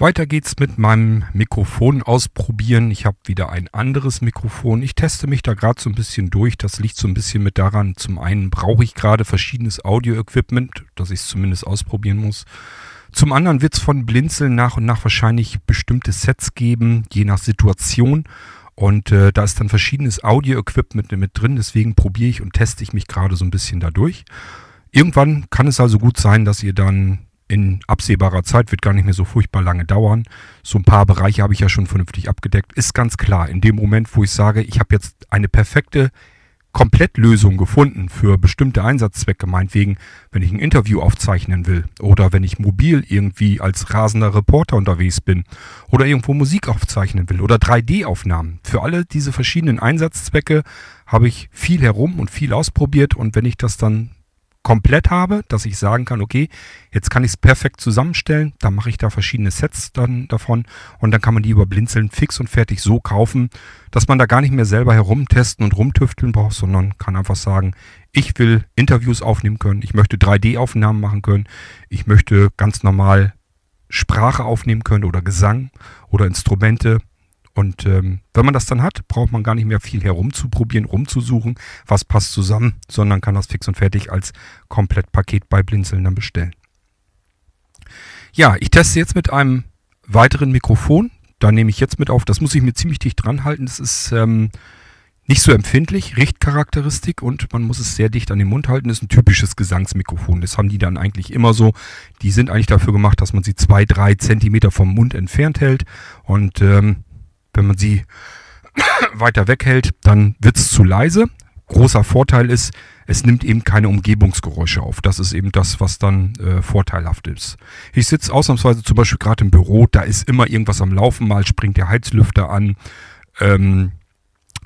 Weiter geht's mit meinem Mikrofon ausprobieren. Ich habe wieder ein anderes Mikrofon. Ich teste mich da gerade so ein bisschen durch. Das liegt so ein bisschen mit daran. Zum einen brauche ich gerade verschiedenes Audio-Equipment, dass ich es zumindest ausprobieren muss. Zum anderen wird es von Blinzeln nach und nach wahrscheinlich bestimmte Sets geben, je nach Situation. Und äh, da ist dann verschiedenes Audio-Equipment mit drin. Deswegen probiere ich und teste ich mich gerade so ein bisschen dadurch. Irgendwann kann es also gut sein, dass ihr dann in absehbarer Zeit, wird gar nicht mehr so furchtbar lange dauern. So ein paar Bereiche habe ich ja schon vernünftig abgedeckt. Ist ganz klar, in dem Moment, wo ich sage, ich habe jetzt eine perfekte Komplettlösung gefunden für bestimmte Einsatzzwecke, meinetwegen, wenn ich ein Interview aufzeichnen will oder wenn ich mobil irgendwie als rasender Reporter unterwegs bin oder irgendwo Musik aufzeichnen will oder 3D-Aufnahmen. Für alle diese verschiedenen Einsatzzwecke habe ich viel herum und viel ausprobiert und wenn ich das dann komplett habe, dass ich sagen kann, okay, jetzt kann ich es perfekt zusammenstellen, dann mache ich da verschiedene Sets dann davon und dann kann man die über Blinzeln fix und fertig so kaufen, dass man da gar nicht mehr selber herumtesten und rumtüfteln braucht, sondern kann einfach sagen, ich will Interviews aufnehmen können, ich möchte 3D-Aufnahmen machen können, ich möchte ganz normal Sprache aufnehmen können oder Gesang oder Instrumente und ähm, wenn man das dann hat, braucht man gar nicht mehr viel herumzuprobieren, rumzusuchen, was passt zusammen, sondern kann das fix und fertig als Komplettpaket bei Blinzeln dann bestellen. Ja, ich teste jetzt mit einem weiteren Mikrofon. Da nehme ich jetzt mit auf. Das muss ich mir ziemlich dicht dran halten. Das ist ähm, nicht so empfindlich, Richtcharakteristik und man muss es sehr dicht an den Mund halten. Das ist ein typisches Gesangsmikrofon. Das haben die dann eigentlich immer so. Die sind eigentlich dafür gemacht, dass man sie zwei, drei Zentimeter vom Mund entfernt hält. Und ähm, wenn man sie weiter weghält, dann wird es zu leise. Großer Vorteil ist, es nimmt eben keine Umgebungsgeräusche auf. Das ist eben das, was dann äh, vorteilhaft ist. Ich sitze ausnahmsweise zum Beispiel gerade im Büro, da ist immer irgendwas am Laufen, mal springt der Heizlüfter an, ähm,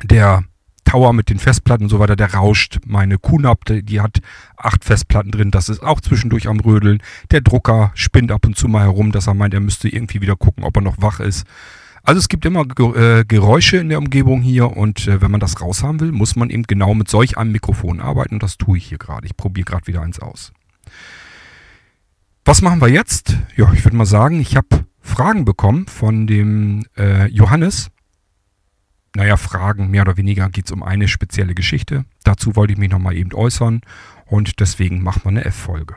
der Tower mit den Festplatten und so weiter, der rauscht. Meine QNAP, die hat acht Festplatten drin, das ist auch zwischendurch am Rödeln. Der Drucker spinnt ab und zu mal herum, dass er meint, er müsste irgendwie wieder gucken, ob er noch wach ist. Also es gibt immer äh, Geräusche in der Umgebung hier und äh, wenn man das raushaben will, muss man eben genau mit solch einem Mikrofon arbeiten und das tue ich hier gerade. Ich probiere gerade wieder eins aus. Was machen wir jetzt? Ja, ich würde mal sagen, ich habe Fragen bekommen von dem äh, Johannes. Naja, Fragen, mehr oder weniger geht es um eine spezielle Geschichte. Dazu wollte ich mich nochmal eben äußern und deswegen machen wir eine F-Folge.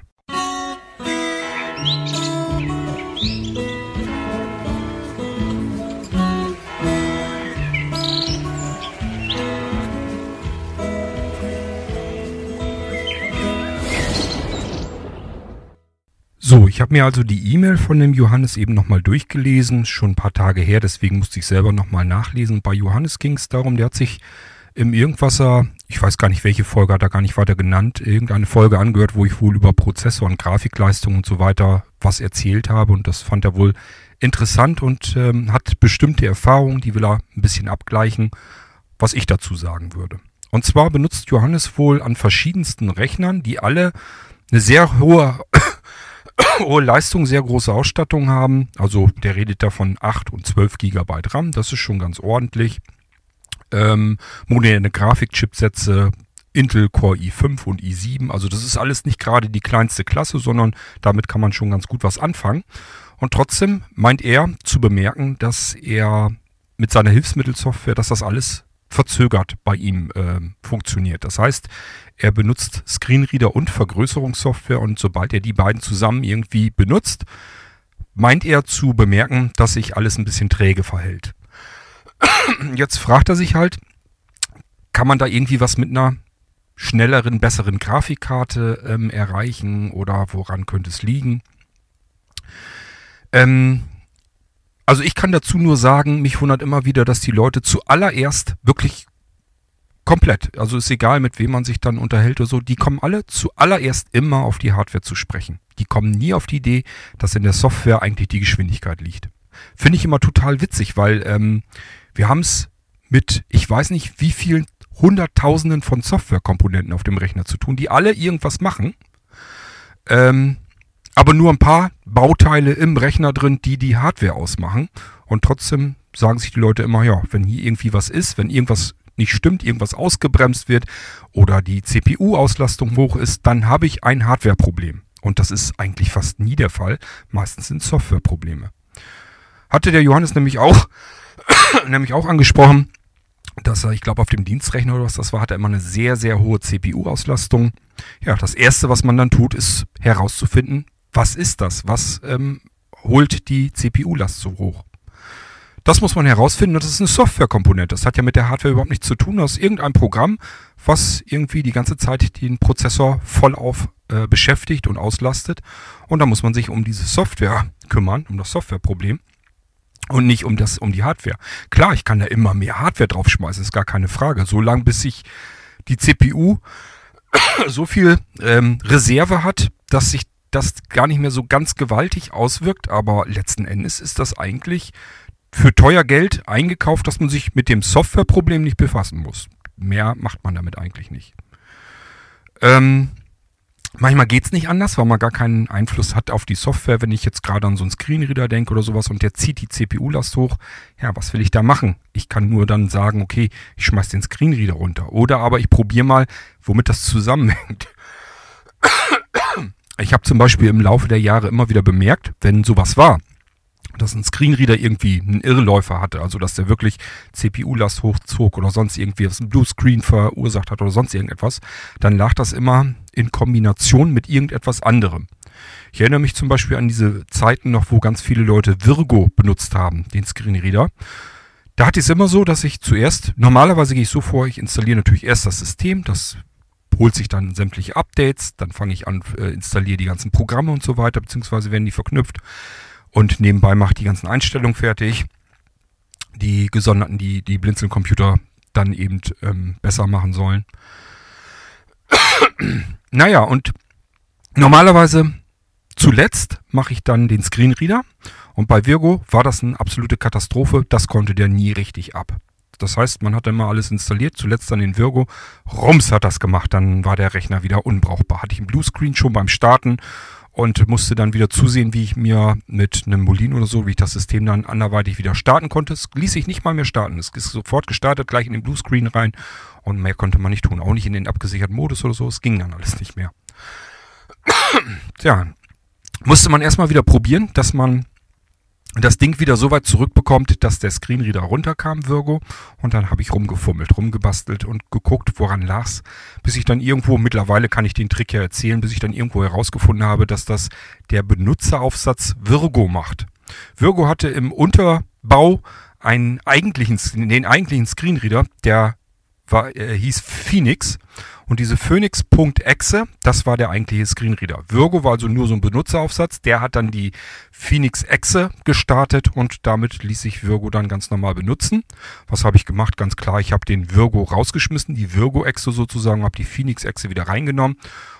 So, ich habe mir also die E-Mail von dem Johannes eben nochmal durchgelesen, schon ein paar Tage her, deswegen musste ich selber nochmal nachlesen. Bei Johannes ging es darum, der hat sich im Irgendwasser, ich weiß gar nicht, welche Folge hat er gar nicht weiter genannt, irgendeine Folge angehört, wo ich wohl über Prozessor und Grafikleistung und so weiter was erzählt habe und das fand er wohl interessant und ähm, hat bestimmte Erfahrungen, die will er ein bisschen abgleichen, was ich dazu sagen würde. Und zwar benutzt Johannes wohl an verschiedensten Rechnern, die alle eine sehr hohe hohe Leistung, sehr große Ausstattung haben. Also der redet da von 8 und 12 GB RAM, das ist schon ganz ordentlich. Ähm, moderne Grafikchipsätze, Intel Core i5 und i7, also das ist alles nicht gerade die kleinste Klasse, sondern damit kann man schon ganz gut was anfangen. Und trotzdem meint er zu bemerken, dass er mit seiner Hilfsmittelsoftware, dass das alles verzögert bei ihm äh, funktioniert. Das heißt, er benutzt Screenreader und Vergrößerungssoftware und sobald er die beiden zusammen irgendwie benutzt, meint er zu bemerken, dass sich alles ein bisschen träge verhält. Jetzt fragt er sich halt, kann man da irgendwie was mit einer schnelleren, besseren Grafikkarte ähm, erreichen oder woran könnte es liegen? Ähm, also ich kann dazu nur sagen, mich wundert immer wieder, dass die Leute zuallererst wirklich komplett, also ist egal, mit wem man sich dann unterhält oder so, die kommen alle zuallererst immer auf die Hardware zu sprechen. Die kommen nie auf die Idee, dass in der Software eigentlich die Geschwindigkeit liegt. Finde ich immer total witzig, weil ähm, wir haben es mit, ich weiß nicht, wie vielen Hunderttausenden von Softwarekomponenten auf dem Rechner zu tun, die alle irgendwas machen. Ähm, aber nur ein paar Bauteile im Rechner drin, die die Hardware ausmachen. Und trotzdem sagen sich die Leute immer, ja, wenn hier irgendwie was ist, wenn irgendwas nicht stimmt, irgendwas ausgebremst wird oder die CPU-Auslastung hoch ist, dann habe ich ein Hardware-Problem. Und das ist eigentlich fast nie der Fall. Meistens sind Software-Probleme. hatte der Johannes nämlich auch, nämlich auch angesprochen, dass er, ich glaube, auf dem Dienstrechner oder was das war, hat er immer eine sehr, sehr hohe CPU-Auslastung. Ja, das erste, was man dann tut, ist herauszufinden, was ist das? Was ähm, holt die CPU-Last so hoch? Das muss man herausfinden das ist eine Softwarekomponente. Das hat ja mit der Hardware überhaupt nichts zu tun. Das ist irgendein Programm, was irgendwie die ganze Zeit den Prozessor voll auf äh, beschäftigt und auslastet. Und da muss man sich um diese Software kümmern, um das Softwareproblem und nicht um das, um die Hardware. Klar, ich kann da immer mehr Hardware draufschmeißen, ist gar keine Frage. So lange, bis sich die CPU so viel ähm, Reserve hat, dass sich das gar nicht mehr so ganz gewaltig auswirkt. Aber letzten Endes ist das eigentlich für teuer Geld eingekauft, dass man sich mit dem Softwareproblem nicht befassen muss. Mehr macht man damit eigentlich nicht. Ähm, Manchmal geht's nicht anders, weil man gar keinen Einfluss hat auf die Software. Wenn ich jetzt gerade an so einen Screenreader denke oder sowas und der zieht die CPU-Last hoch, ja, was will ich da machen? Ich kann nur dann sagen, okay, ich schmeiß den Screenreader runter. Oder aber ich probiere mal, womit das zusammenhängt. Ich habe zum Beispiel im Laufe der Jahre immer wieder bemerkt, wenn sowas war, dass ein Screenreader irgendwie einen Irrläufer hatte, also dass der wirklich CPU-Last hochzog oder sonst irgendwie was ein Bluescreen verursacht hat oder sonst irgendetwas, dann lag das immer in Kombination mit irgendetwas anderem. Ich erinnere mich zum Beispiel an diese Zeiten noch, wo ganz viele Leute Virgo benutzt haben, den Screenreader. Da hatte ich es immer so, dass ich zuerst, normalerweise gehe ich so vor, ich installiere natürlich erst das System, das holt sich dann sämtliche Updates, dann fange ich an, äh, installiere die ganzen Programme und so weiter, beziehungsweise werden die verknüpft und nebenbei macht die ganzen Einstellungen fertig, die gesonderten, die die Blinzeln-Computer dann eben ähm, besser machen sollen. naja, und normalerweise zuletzt mache ich dann den Screenreader und bei Virgo war das eine absolute Katastrophe, das konnte der nie richtig ab. Das heißt, man hat immer alles installiert, zuletzt dann den Virgo. Rums hat das gemacht, dann war der Rechner wieder unbrauchbar. Hatte ich einen Bluescreen schon beim Starten und musste dann wieder zusehen, wie ich mir mit einem Molin oder so, wie ich das System dann anderweitig wieder starten konnte. Es ließ sich nicht mal mehr starten. Es ist sofort gestartet, gleich in den Bluescreen rein und mehr konnte man nicht tun. Auch nicht in den abgesicherten Modus oder so. Es ging dann alles nicht mehr. Tja, musste man erstmal wieder probieren, dass man das Ding wieder so weit zurückbekommt, dass der Screenreader runterkam, Virgo. Und dann habe ich rumgefummelt, rumgebastelt und geguckt, woran lag's. Bis ich dann irgendwo, mittlerweile kann ich den Trick ja erzählen, bis ich dann irgendwo herausgefunden habe, dass das der Benutzeraufsatz Virgo macht. Virgo hatte im Unterbau einen eigentlichen, den eigentlichen Screenreader, der war, äh, hieß Phoenix und diese Phoenix.exe, das war der eigentliche Screenreader. Virgo war also nur so ein Benutzeraufsatz. Der hat dann die Phoenix-Exe gestartet und damit ließ sich Virgo dann ganz normal benutzen. Was habe ich gemacht? Ganz klar, ich habe den Virgo rausgeschmissen, die Virgo-Exe sozusagen, habe die Phoenix-Exe wieder reingenommen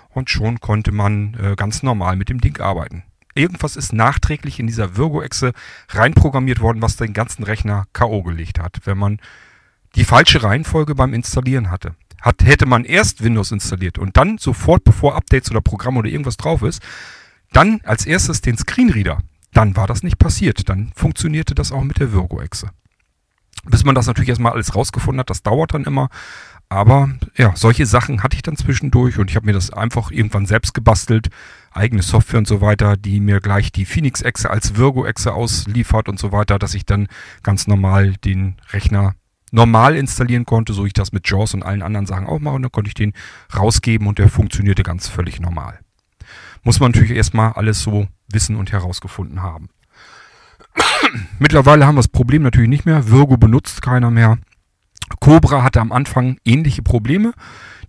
und schon konnte man äh, ganz normal mit dem Ding arbeiten. Irgendwas ist nachträglich in dieser Virgo-Exe reinprogrammiert worden, was den ganzen Rechner K.O. gelegt hat, wenn man die falsche Reihenfolge beim Installieren hatte hat, hätte man erst Windows installiert und dann sofort, bevor Updates oder Programme oder irgendwas drauf ist, dann als erstes den Screenreader, dann war das nicht passiert. Dann funktionierte das auch mit der Virgo-Exe. Bis man das natürlich erstmal alles rausgefunden hat, das dauert dann immer. Aber ja, solche Sachen hatte ich dann zwischendurch und ich habe mir das einfach irgendwann selbst gebastelt, eigene Software und so weiter, die mir gleich die Phoenix-Exe als Virgo-Exe ausliefert und so weiter, dass ich dann ganz normal den Rechner normal installieren konnte, so ich das mit JAWS und allen anderen Sachen auch mache. Und dann konnte ich den rausgeben und der funktionierte ganz völlig normal. Muss man natürlich erstmal alles so wissen und herausgefunden haben. Mittlerweile haben wir das Problem natürlich nicht mehr. Virgo benutzt keiner mehr. Cobra hatte am Anfang ähnliche Probleme.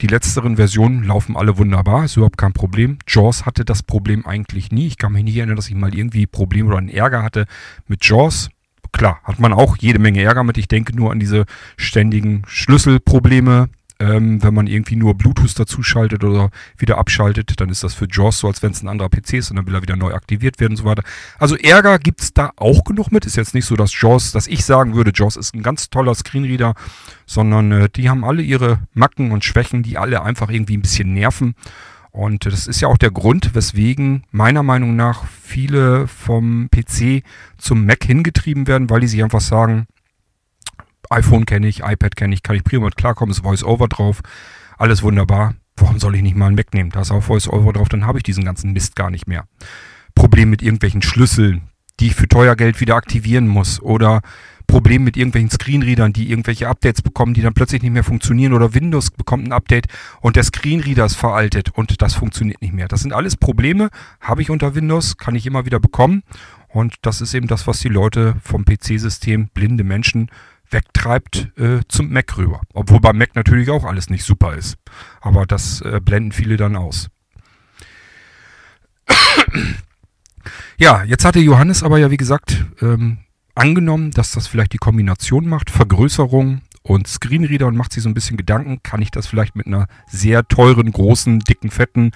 Die letzteren Versionen laufen alle wunderbar, ist überhaupt kein Problem. JAWS hatte das Problem eigentlich nie. Ich kann mich nicht erinnern, dass ich mal irgendwie Probleme oder einen Ärger hatte mit JAWS klar, hat man auch jede Menge Ärger mit. Ich denke nur an diese ständigen Schlüsselprobleme. Ähm, wenn man irgendwie nur Bluetooth dazuschaltet oder wieder abschaltet, dann ist das für JAWS so, als wenn es ein anderer PC ist und dann will er wieder neu aktiviert werden und so weiter. Also Ärger gibt's da auch genug mit. Ist jetzt nicht so, dass JAWS, dass ich sagen würde, JAWS ist ein ganz toller Screenreader, sondern äh, die haben alle ihre Macken und Schwächen, die alle einfach irgendwie ein bisschen nerven. Und das ist ja auch der Grund, weswegen meiner Meinung nach viele vom PC zum Mac hingetrieben werden, weil die sich einfach sagen, iPhone kenne ich, iPad kenne ich, kann ich prima mit klarkommen, ist VoiceOver drauf, alles wunderbar. Warum soll ich nicht mal einen Mac nehmen? Da ist auch VoiceOver drauf, dann habe ich diesen ganzen Mist gar nicht mehr. Problem mit irgendwelchen Schlüsseln, die ich für teuer Geld wieder aktivieren muss oder Problem mit irgendwelchen Screenreadern, die irgendwelche Updates bekommen, die dann plötzlich nicht mehr funktionieren oder Windows bekommt ein Update und der Screenreader ist veraltet und das funktioniert nicht mehr. Das sind alles Probleme, habe ich unter Windows, kann ich immer wieder bekommen und das ist eben das, was die Leute vom PC-System, blinde Menschen, wegtreibt äh, zum Mac rüber. Obwohl beim Mac natürlich auch alles nicht super ist. Aber das äh, blenden viele dann aus. ja, jetzt hatte Johannes aber ja, wie gesagt, ähm, angenommen, dass das vielleicht die Kombination macht, Vergrößerung und Screenreader und macht sich so ein bisschen Gedanken, kann ich das vielleicht mit einer sehr teuren, großen, dicken, fetten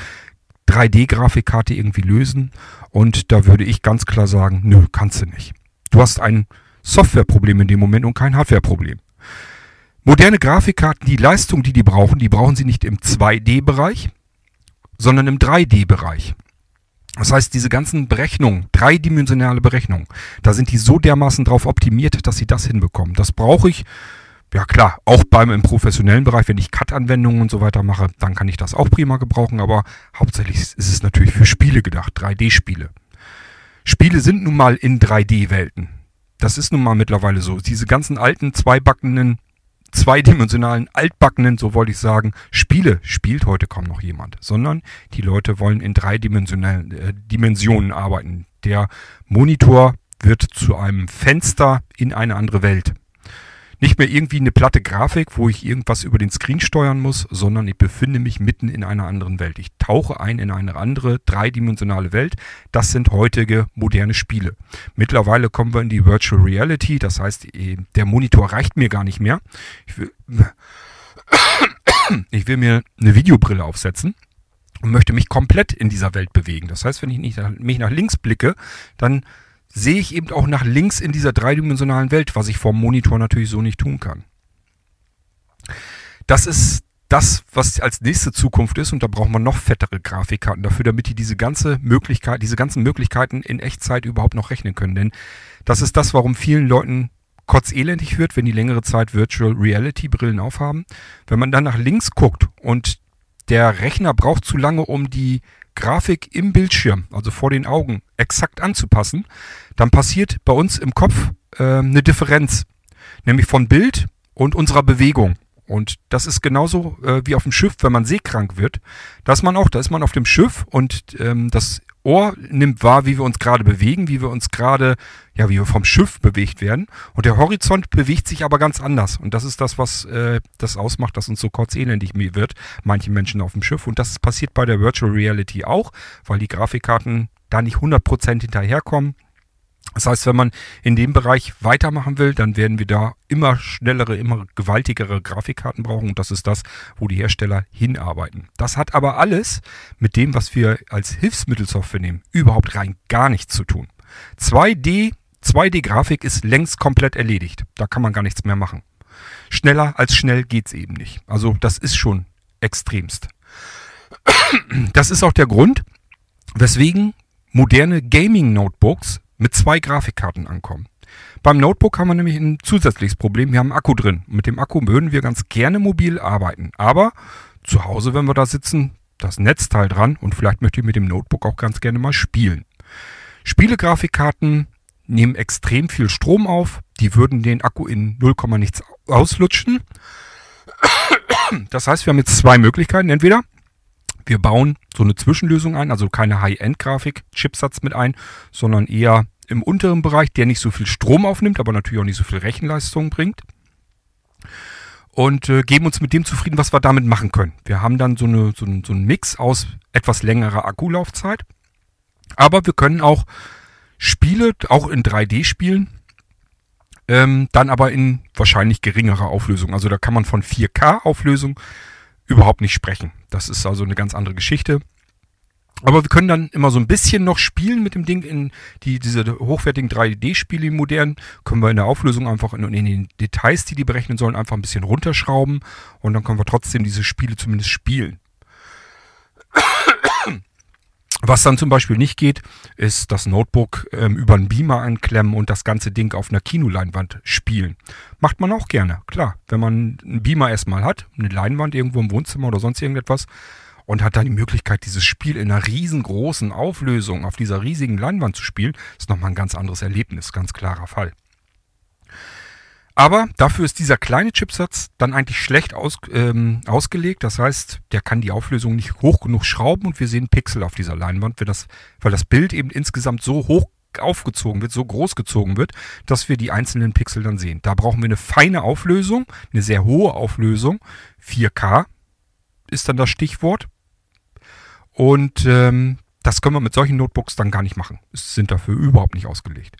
3D-Grafikkarte irgendwie lösen? Und da würde ich ganz klar sagen, nö, kannst du nicht. Du hast ein Softwareproblem in dem Moment und kein Hardwareproblem. Moderne Grafikkarten, die Leistung, die die brauchen, die brauchen sie nicht im 2D-Bereich, sondern im 3D-Bereich. Das heißt, diese ganzen Berechnungen, dreidimensionale Berechnungen, da sind die so dermaßen drauf optimiert, dass sie das hinbekommen. Das brauche ich, ja klar, auch beim im professionellen Bereich, wenn ich Cut-Anwendungen und so weiter mache, dann kann ich das auch prima gebrauchen, aber hauptsächlich ist es natürlich für Spiele gedacht, 3D-Spiele. Spiele sind nun mal in 3D-Welten. Das ist nun mal mittlerweile so. Diese ganzen alten, zweibackenen zweidimensionalen, altbackenen, so wollte ich sagen, Spiele spielt heute kaum noch jemand, sondern die Leute wollen in dreidimensionalen äh, Dimensionen arbeiten. Der Monitor wird zu einem Fenster in eine andere Welt. Nicht mehr irgendwie eine platte Grafik, wo ich irgendwas über den Screen steuern muss, sondern ich befinde mich mitten in einer anderen Welt. Ich tauche ein in eine andere dreidimensionale Welt. Das sind heutige moderne Spiele. Mittlerweile kommen wir in die Virtual Reality, das heißt, eh, der Monitor reicht mir gar nicht mehr. Ich will, ich will mir eine Videobrille aufsetzen und möchte mich komplett in dieser Welt bewegen. Das heißt, wenn ich nicht, mich nach links blicke, dann sehe ich eben auch nach links in dieser dreidimensionalen Welt, was ich vom Monitor natürlich so nicht tun kann. Das ist das, was als nächste Zukunft ist, und da brauchen wir noch fettere Grafikkarten dafür, damit die diese ganze Möglichkeit, diese ganzen Möglichkeiten in Echtzeit überhaupt noch rechnen können. Denn das ist das, warum vielen Leuten kotzelendig wird, wenn die längere Zeit Virtual Reality Brillen aufhaben. Wenn man dann nach links guckt und der Rechner braucht zu lange, um die Grafik im Bildschirm, also vor den Augen, exakt anzupassen, dann passiert bei uns im Kopf äh, eine Differenz, nämlich von Bild und unserer Bewegung. Und das ist genauso äh, wie auf dem Schiff, wenn man seekrank wird. Da ist man auch, da ist man auf dem Schiff und ähm, das Ohr nimmt wahr, wie wir uns gerade bewegen, wie wir uns gerade, ja, wie wir vom Schiff bewegt werden. Und der Horizont bewegt sich aber ganz anders. Und das ist das, was äh, das ausmacht, dass uns so kurz elendig wird, manche Menschen auf dem Schiff. Und das passiert bei der Virtual Reality auch, weil die Grafikkarten da nicht 100% hinterherkommen. Das heißt, wenn man in dem Bereich weitermachen will, dann werden wir da immer schnellere, immer gewaltigere Grafikkarten brauchen und das ist das, wo die Hersteller hinarbeiten. Das hat aber alles mit dem, was wir als Hilfsmittelsoftware nehmen, überhaupt rein gar nichts zu tun. 2D, 2D-Grafik ist längst komplett erledigt. Da kann man gar nichts mehr machen. Schneller als schnell geht's eben nicht. Also das ist schon extremst. Das ist auch der Grund, weswegen moderne Gaming-Notebooks mit zwei Grafikkarten ankommen. Beim Notebook haben wir nämlich ein zusätzliches Problem. Wir haben einen Akku drin. Mit dem Akku würden wir ganz gerne mobil arbeiten. Aber zu Hause, wenn wir da sitzen, das Netzteil dran und vielleicht möchte ich mit dem Notebook auch ganz gerne mal spielen. Spielegrafikkarten nehmen extrem viel Strom auf. Die würden den Akku in 0, nichts auslutschen. Das heißt, wir haben jetzt zwei Möglichkeiten. Entweder wir bauen so eine Zwischenlösung ein, also keine High-End-Grafik-Chipsatz mit ein, sondern eher im unteren Bereich, der nicht so viel Strom aufnimmt, aber natürlich auch nicht so viel Rechenleistung bringt. Und äh, geben uns mit dem zufrieden, was wir damit machen können. Wir haben dann so, eine, so, ein, so einen Mix aus etwas längerer Akkulaufzeit. Aber wir können auch Spiele, auch in 3D spielen, ähm, dann aber in wahrscheinlich geringerer Auflösung. Also da kann man von 4K-Auflösung überhaupt nicht sprechen. Das ist also eine ganz andere Geschichte. Aber wir können dann immer so ein bisschen noch spielen mit dem Ding in die, diese hochwertigen 3D-Spiele, modernen, können wir in der Auflösung einfach in, in, den Details, die die berechnen sollen, einfach ein bisschen runterschrauben und dann können wir trotzdem diese Spiele zumindest spielen. Was dann zum Beispiel nicht geht, ist das Notebook ähm, über einen Beamer anklemmen und das ganze Ding auf einer Kinoleinwand spielen. Macht man auch gerne, klar. Wenn man einen Beamer erstmal hat, eine Leinwand irgendwo im Wohnzimmer oder sonst irgendetwas, und hat dann die Möglichkeit, dieses Spiel in einer riesengroßen Auflösung auf dieser riesigen Leinwand zu spielen, ist nochmal ein ganz anderes Erlebnis, ganz klarer Fall. Aber dafür ist dieser kleine Chipsatz dann eigentlich schlecht aus, ähm, ausgelegt. Das heißt, der kann die Auflösung nicht hoch genug schrauben und wir sehen Pixel auf dieser Leinwand, das, weil das Bild eben insgesamt so hoch aufgezogen wird, so groß gezogen wird, dass wir die einzelnen Pixel dann sehen. Da brauchen wir eine feine Auflösung, eine sehr hohe Auflösung. 4K ist dann das Stichwort. Und ähm, das können wir mit solchen Notebooks dann gar nicht machen. Es sind dafür überhaupt nicht ausgelegt.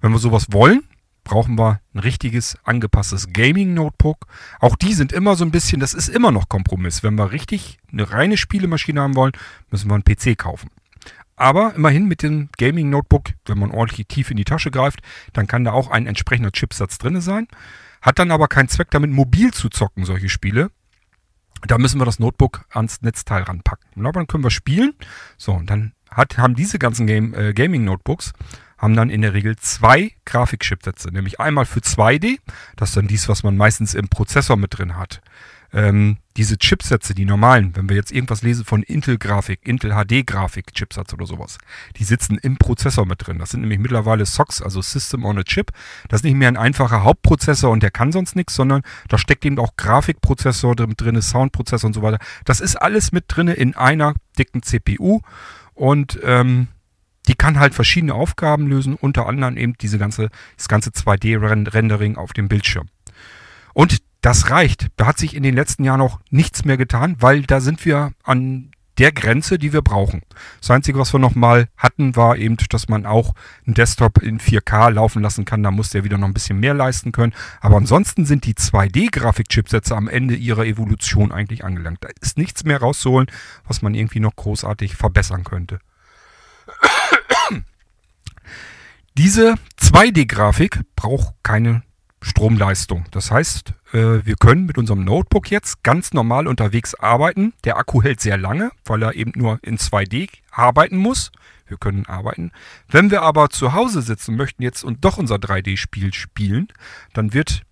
Wenn wir sowas wollen, brauchen wir ein richtiges angepasstes Gaming-Notebook. Auch die sind immer so ein bisschen, das ist immer noch Kompromiss. Wenn wir richtig eine reine Spielemaschine haben wollen, müssen wir einen PC kaufen. Aber immerhin mit dem Gaming Notebook, wenn man ordentlich tief in die Tasche greift, dann kann da auch ein entsprechender Chipsatz drin sein. Hat dann aber keinen Zweck damit, mobil zu zocken, solche Spiele. Da müssen wir das Notebook ans Netzteil ranpacken. Na, dann können wir spielen. So, und dann hat, haben diese ganzen Game, äh, Gaming Notebooks haben dann in der Regel zwei Grafikchipsätze, nämlich einmal für 2D, das ist dann dies, was man meistens im Prozessor mit drin hat ähm, diese Chipsätze, die normalen, wenn wir jetzt irgendwas lesen von Intel-Grafik, Intel HD-Grafik-Chipsatz oder sowas, die sitzen im Prozessor mit drin. Das sind nämlich mittlerweile SOCs, also System on a Chip. Das ist nicht mehr ein einfacher Hauptprozessor und der kann sonst nichts, sondern da steckt eben auch Grafikprozessor drin, Soundprozessor und so weiter. Das ist alles mit drin in einer dicken CPU und ähm, die kann halt verschiedene Aufgaben lösen, unter anderem eben diese ganze, das ganze 2D-Rendering auf dem Bildschirm. Und das reicht. Da hat sich in den letzten Jahren auch nichts mehr getan, weil da sind wir an der Grenze, die wir brauchen. Das Einzige, was wir nochmal hatten, war eben, dass man auch einen Desktop in 4K laufen lassen kann. Da muss der wieder noch ein bisschen mehr leisten können. Aber ansonsten sind die 2D-Grafikchipsätze am Ende ihrer Evolution eigentlich angelangt. Da ist nichts mehr rauszuholen, was man irgendwie noch großartig verbessern könnte. Diese 2D-Grafik braucht keine Stromleistung. Das heißt, äh, wir können mit unserem Notebook jetzt ganz normal unterwegs arbeiten. Der Akku hält sehr lange, weil er eben nur in 2D arbeiten muss. Wir können arbeiten. Wenn wir aber zu Hause sitzen möchten jetzt und doch unser 3D-Spiel spielen, dann wird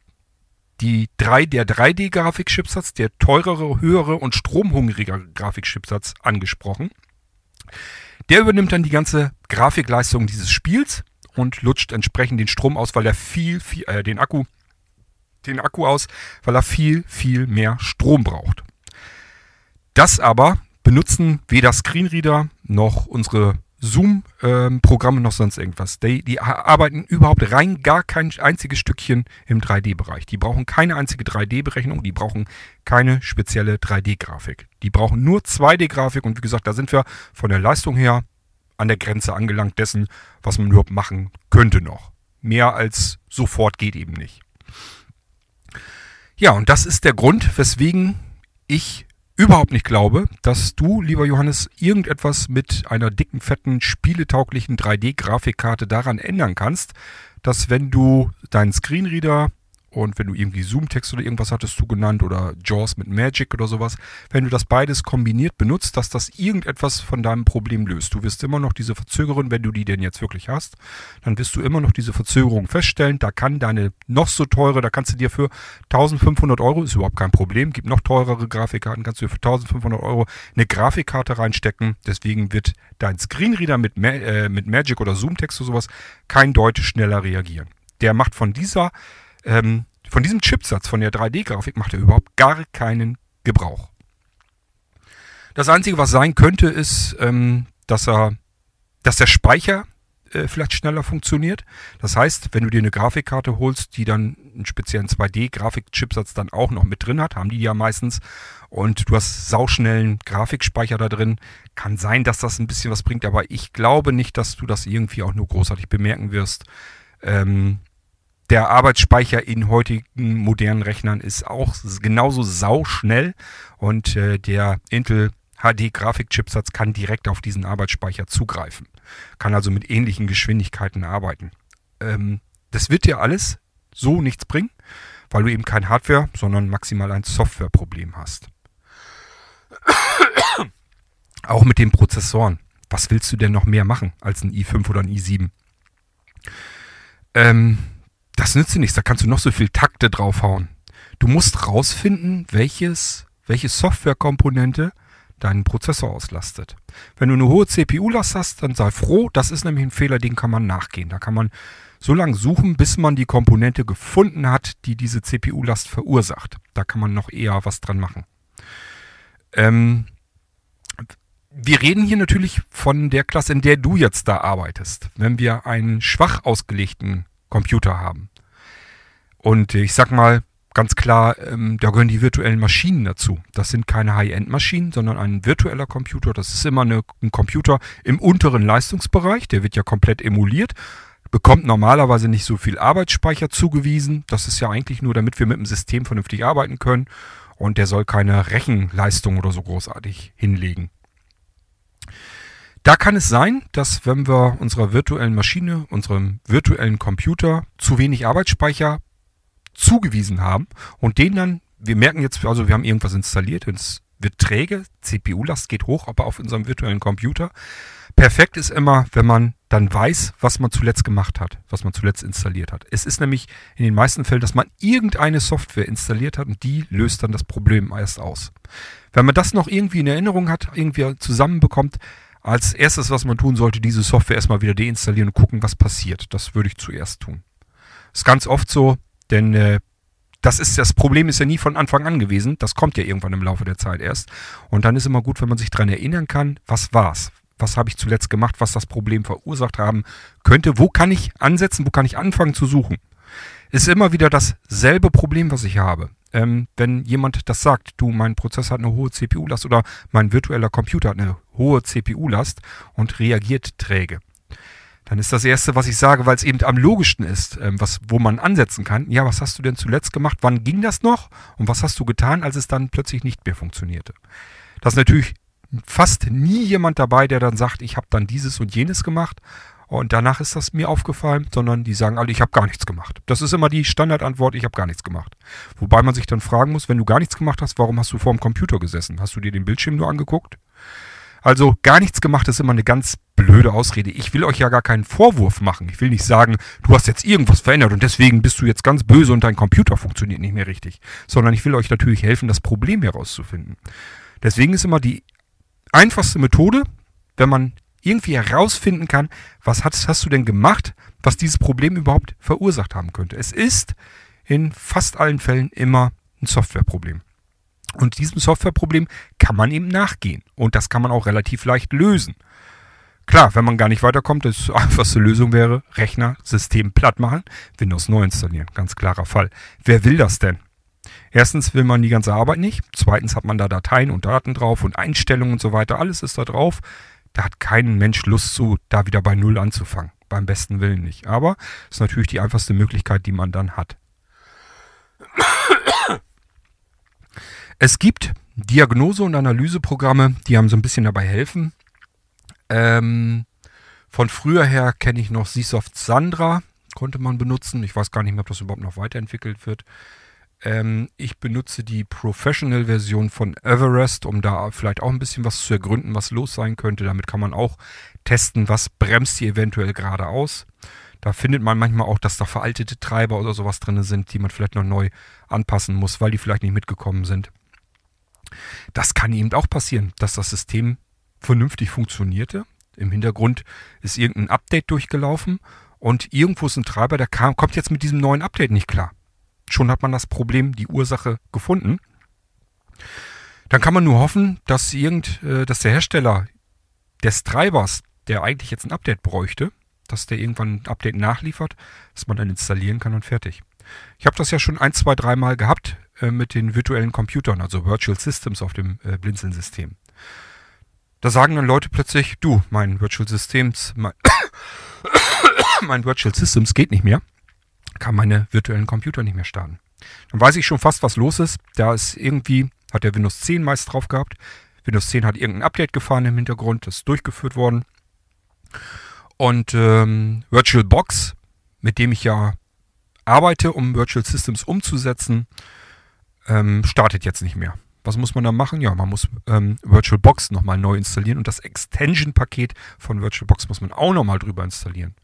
die 3, der 3D-Grafikchipsatz, der teurere, höhere und stromhungrige Grafikchipsatz angesprochen. Der übernimmt dann die ganze Grafikleistung dieses Spiels und lutscht entsprechend den Strom aus, weil er viel, viel äh, den Akku, den Akku aus, weil er viel, viel mehr Strom braucht. Das aber benutzen weder Screenreader noch unsere Zoom-Programme noch sonst irgendwas. Die, die, arbeiten überhaupt rein gar kein einziges Stückchen im 3D-Bereich. Die brauchen keine einzige 3D-Berechnung, die brauchen keine spezielle 3D-Grafik. Die brauchen nur 2D-Grafik und wie gesagt, da sind wir von der Leistung her an der Grenze angelangt dessen, was man überhaupt machen könnte noch. Mehr als sofort geht eben nicht. Ja, und das ist der Grund, weswegen ich überhaupt nicht glaube, dass du, lieber Johannes, irgendetwas mit einer dicken, fetten, spieletauglichen 3D-Grafikkarte daran ändern kannst, dass wenn du deinen Screenreader und wenn du irgendwie Zoom-Text oder irgendwas hattest du genannt oder JAWS mit Magic oder sowas, wenn du das beides kombiniert benutzt, dass das irgendetwas von deinem Problem löst. Du wirst immer noch diese Verzögerung, wenn du die denn jetzt wirklich hast, dann wirst du immer noch diese Verzögerung feststellen. Da kann deine noch so teure, da kannst du dir für 1500 Euro, ist überhaupt kein Problem, gibt noch teurere Grafikkarten, kannst du dir für 1500 Euro eine Grafikkarte reinstecken. Deswegen wird dein Screenreader mit, äh, mit Magic oder Zoom-Text oder sowas kein Deut schneller reagieren. Der macht von dieser ähm, von diesem Chipsatz, von der 3D-Grafik, macht er überhaupt gar keinen Gebrauch. Das Einzige, was sein könnte, ist, ähm, dass er, dass der Speicher äh, vielleicht schneller funktioniert. Das heißt, wenn du dir eine Grafikkarte holst, die dann einen speziellen 2D-Grafik-Chipsatz dann auch noch mit drin hat, haben die ja meistens, und du hast sauschnellen Grafikspeicher da drin, kann sein, dass das ein bisschen was bringt, aber ich glaube nicht, dass du das irgendwie auch nur großartig bemerken wirst. Ähm, der Arbeitsspeicher in heutigen modernen Rechnern ist auch genauso sauschnell und äh, der Intel HD Grafikchipsatz kann direkt auf diesen Arbeitsspeicher zugreifen. Kann also mit ähnlichen Geschwindigkeiten arbeiten. Ähm, das wird dir alles so nichts bringen, weil du eben kein Hardware, sondern maximal ein Softwareproblem hast. Auch mit den Prozessoren. Was willst du denn noch mehr machen als ein i5 oder ein i7? Ähm, das nützt dir nichts, da kannst du noch so viel Takte draufhauen. Du musst rausfinden, welches, welche Softwarekomponente deinen Prozessor auslastet. Wenn du eine hohe CPU-Last hast, dann sei froh, das ist nämlich ein Fehler, den kann man nachgehen. Da kann man so lange suchen, bis man die Komponente gefunden hat, die diese CPU-Last verursacht. Da kann man noch eher was dran machen. Ähm, wir reden hier natürlich von der Klasse, in der du jetzt da arbeitest. Wenn wir einen schwach ausgelegten Computer haben. Und ich sag mal, ganz klar, ähm, da gehören die virtuellen Maschinen dazu. Das sind keine High-End-Maschinen, sondern ein virtueller Computer. Das ist immer eine, ein Computer im unteren Leistungsbereich. Der wird ja komplett emuliert, bekommt normalerweise nicht so viel Arbeitsspeicher zugewiesen. Das ist ja eigentlich nur, damit wir mit dem System vernünftig arbeiten können. Und der soll keine Rechenleistung oder so großartig hinlegen. Da kann es sein, dass wenn wir unserer virtuellen Maschine, unserem virtuellen Computer zu wenig Arbeitsspeicher zugewiesen haben und den dann, wir merken jetzt, also wir haben irgendwas installiert, es wird träge, CPU-Last geht hoch, aber auf unserem virtuellen Computer. Perfekt ist immer, wenn man dann weiß, was man zuletzt gemacht hat, was man zuletzt installiert hat. Es ist nämlich in den meisten Fällen, dass man irgendeine Software installiert hat und die löst dann das Problem erst aus. Wenn man das noch irgendwie in Erinnerung hat, irgendwie zusammenbekommt, als erstes, was man tun sollte, diese Software erstmal wieder deinstallieren und gucken, was passiert. Das würde ich zuerst tun. Ist ganz oft so, denn äh, das ist das Problem ist ja nie von Anfang an gewesen. Das kommt ja irgendwann im Laufe der Zeit erst. Und dann ist immer gut, wenn man sich daran erinnern kann, was war's? Was habe ich zuletzt gemacht, was das Problem verursacht haben könnte? Wo kann ich ansetzen? Wo kann ich anfangen zu suchen? Ist immer wieder dasselbe Problem, was ich habe. Ähm, wenn jemand das sagt, du, mein Prozess hat eine hohe CPU-Last oder mein virtueller Computer hat eine hohe CPU-Last und reagiert träge dann ist das Erste, was ich sage, weil es eben am logischsten ist, ähm, was, wo man ansetzen kann. Ja, was hast du denn zuletzt gemacht? Wann ging das noch? Und was hast du getan, als es dann plötzlich nicht mehr funktionierte? Das ist natürlich fast nie jemand dabei, der dann sagt, ich habe dann dieses und jenes gemacht und danach ist das mir aufgefallen, sondern die sagen alle, ich habe gar nichts gemacht. Das ist immer die Standardantwort, ich habe gar nichts gemacht. Wobei man sich dann fragen muss, wenn du gar nichts gemacht hast, warum hast du vor dem Computer gesessen? Hast du dir den Bildschirm nur angeguckt? Also gar nichts gemacht ist immer eine ganz blöde Ausrede. Ich will euch ja gar keinen Vorwurf machen. Ich will nicht sagen, du hast jetzt irgendwas verändert und deswegen bist du jetzt ganz böse und dein Computer funktioniert nicht mehr richtig. Sondern ich will euch natürlich helfen, das Problem herauszufinden. Deswegen ist immer die einfachste Methode, wenn man irgendwie herausfinden kann, was hast, hast du denn gemacht, was dieses Problem überhaupt verursacht haben könnte. Es ist in fast allen Fällen immer ein Softwareproblem. Und diesem Softwareproblem kann man eben nachgehen. Und das kann man auch relativ leicht lösen. Klar, wenn man gar nicht weiterkommt, das einfachste Lösung wäre, Rechner, System platt machen, Windows neu installieren. Ganz klarer Fall. Wer will das denn? Erstens will man die ganze Arbeit nicht. Zweitens hat man da Dateien und Daten drauf und Einstellungen und so weiter. Alles ist da drauf. Da hat kein Mensch Lust zu, da wieder bei Null anzufangen. Beim besten Willen nicht. Aber ist natürlich die einfachste Möglichkeit, die man dann hat. Es gibt Diagnose- und Analyseprogramme, die haben so ein bisschen dabei helfen. Ähm, von früher her kenne ich noch Seasoft Sandra, konnte man benutzen. Ich weiß gar nicht mehr, ob das überhaupt noch weiterentwickelt wird. Ähm, ich benutze die Professional-Version von Everest, um da vielleicht auch ein bisschen was zu ergründen, was los sein könnte. Damit kann man auch testen, was bremst hier eventuell gerade aus. Da findet man manchmal auch, dass da veraltete Treiber oder sowas drin sind, die man vielleicht noch neu anpassen muss, weil die vielleicht nicht mitgekommen sind. Das kann eben auch passieren, dass das System vernünftig funktionierte. Im Hintergrund ist irgendein Update durchgelaufen und irgendwo ist ein Treiber, der kam, kommt jetzt mit diesem neuen Update nicht klar. Schon hat man das Problem, die Ursache gefunden. Dann kann man nur hoffen, dass irgend, äh, dass der Hersteller des Treibers, der eigentlich jetzt ein Update bräuchte, dass der irgendwann ein Update nachliefert, dass man dann installieren kann und fertig. Ich habe das ja schon ein, zwei, dreimal gehabt äh, mit den virtuellen Computern, also Virtual Systems auf dem äh, Blinzeln-System. Da sagen dann Leute plötzlich, du, mein Virtual Systems, mein, mein Virtual Systems geht nicht mehr, kann meine virtuellen Computer nicht mehr starten. Dann weiß ich schon fast, was los ist. Da ist irgendwie, hat der Windows 10 meist drauf gehabt. Windows 10 hat irgendein Update gefahren im Hintergrund, das ist durchgeführt worden. Und ähm, VirtualBox, mit dem ich ja arbeite, um Virtual Systems umzusetzen, ähm, startet jetzt nicht mehr. Was muss man da machen? Ja, man muss ähm, VirtualBox nochmal neu installieren und das Extension-Paket von VirtualBox muss man auch nochmal drüber installieren.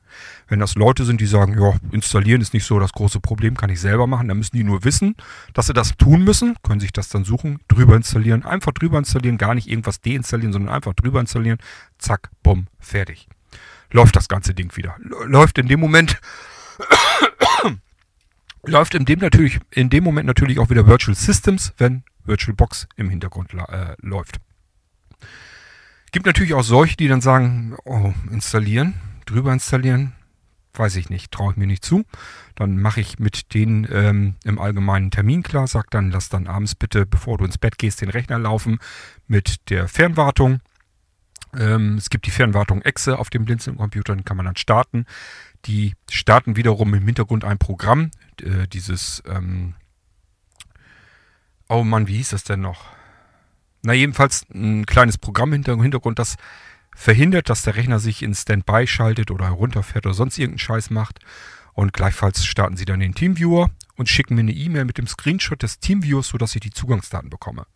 Wenn das Leute sind, die sagen, ja, installieren ist nicht so das große Problem, kann ich selber machen, dann müssen die nur wissen, dass sie das tun müssen, können sich das dann suchen, drüber installieren, einfach drüber installieren, gar nicht irgendwas deinstallieren, sondern einfach drüber installieren, zack, bumm, fertig. Läuft das ganze Ding wieder. Läuft in dem Moment läuft in dem natürlich in dem Moment natürlich auch wieder Virtual Systems, wenn VirtualBox im Hintergrund äh, läuft. Gibt natürlich auch solche, die dann sagen, oh, installieren, drüber installieren, weiß ich nicht, traue ich mir nicht zu. Dann mache ich mit denen ähm, im allgemeinen Termin klar, sag dann, lass dann abends bitte, bevor du ins Bett gehst, den Rechner laufen mit der Fernwartung. Ähm, es gibt die Fernwartung Exe auf dem Blinzeln-Computer, den kann man dann starten. Die starten wiederum im Hintergrund ein Programm, äh, dieses ähm, Oh Mann, wie hieß das denn noch? Na, jedenfalls ein kleines Programm im Hintergrund, das verhindert, dass der Rechner sich in Standby schaltet oder herunterfährt oder sonst irgendeinen Scheiß macht. Und gleichfalls starten Sie dann den Teamviewer und schicken mir eine E-Mail mit dem Screenshot des Teamviewers, sodass ich die Zugangsdaten bekomme.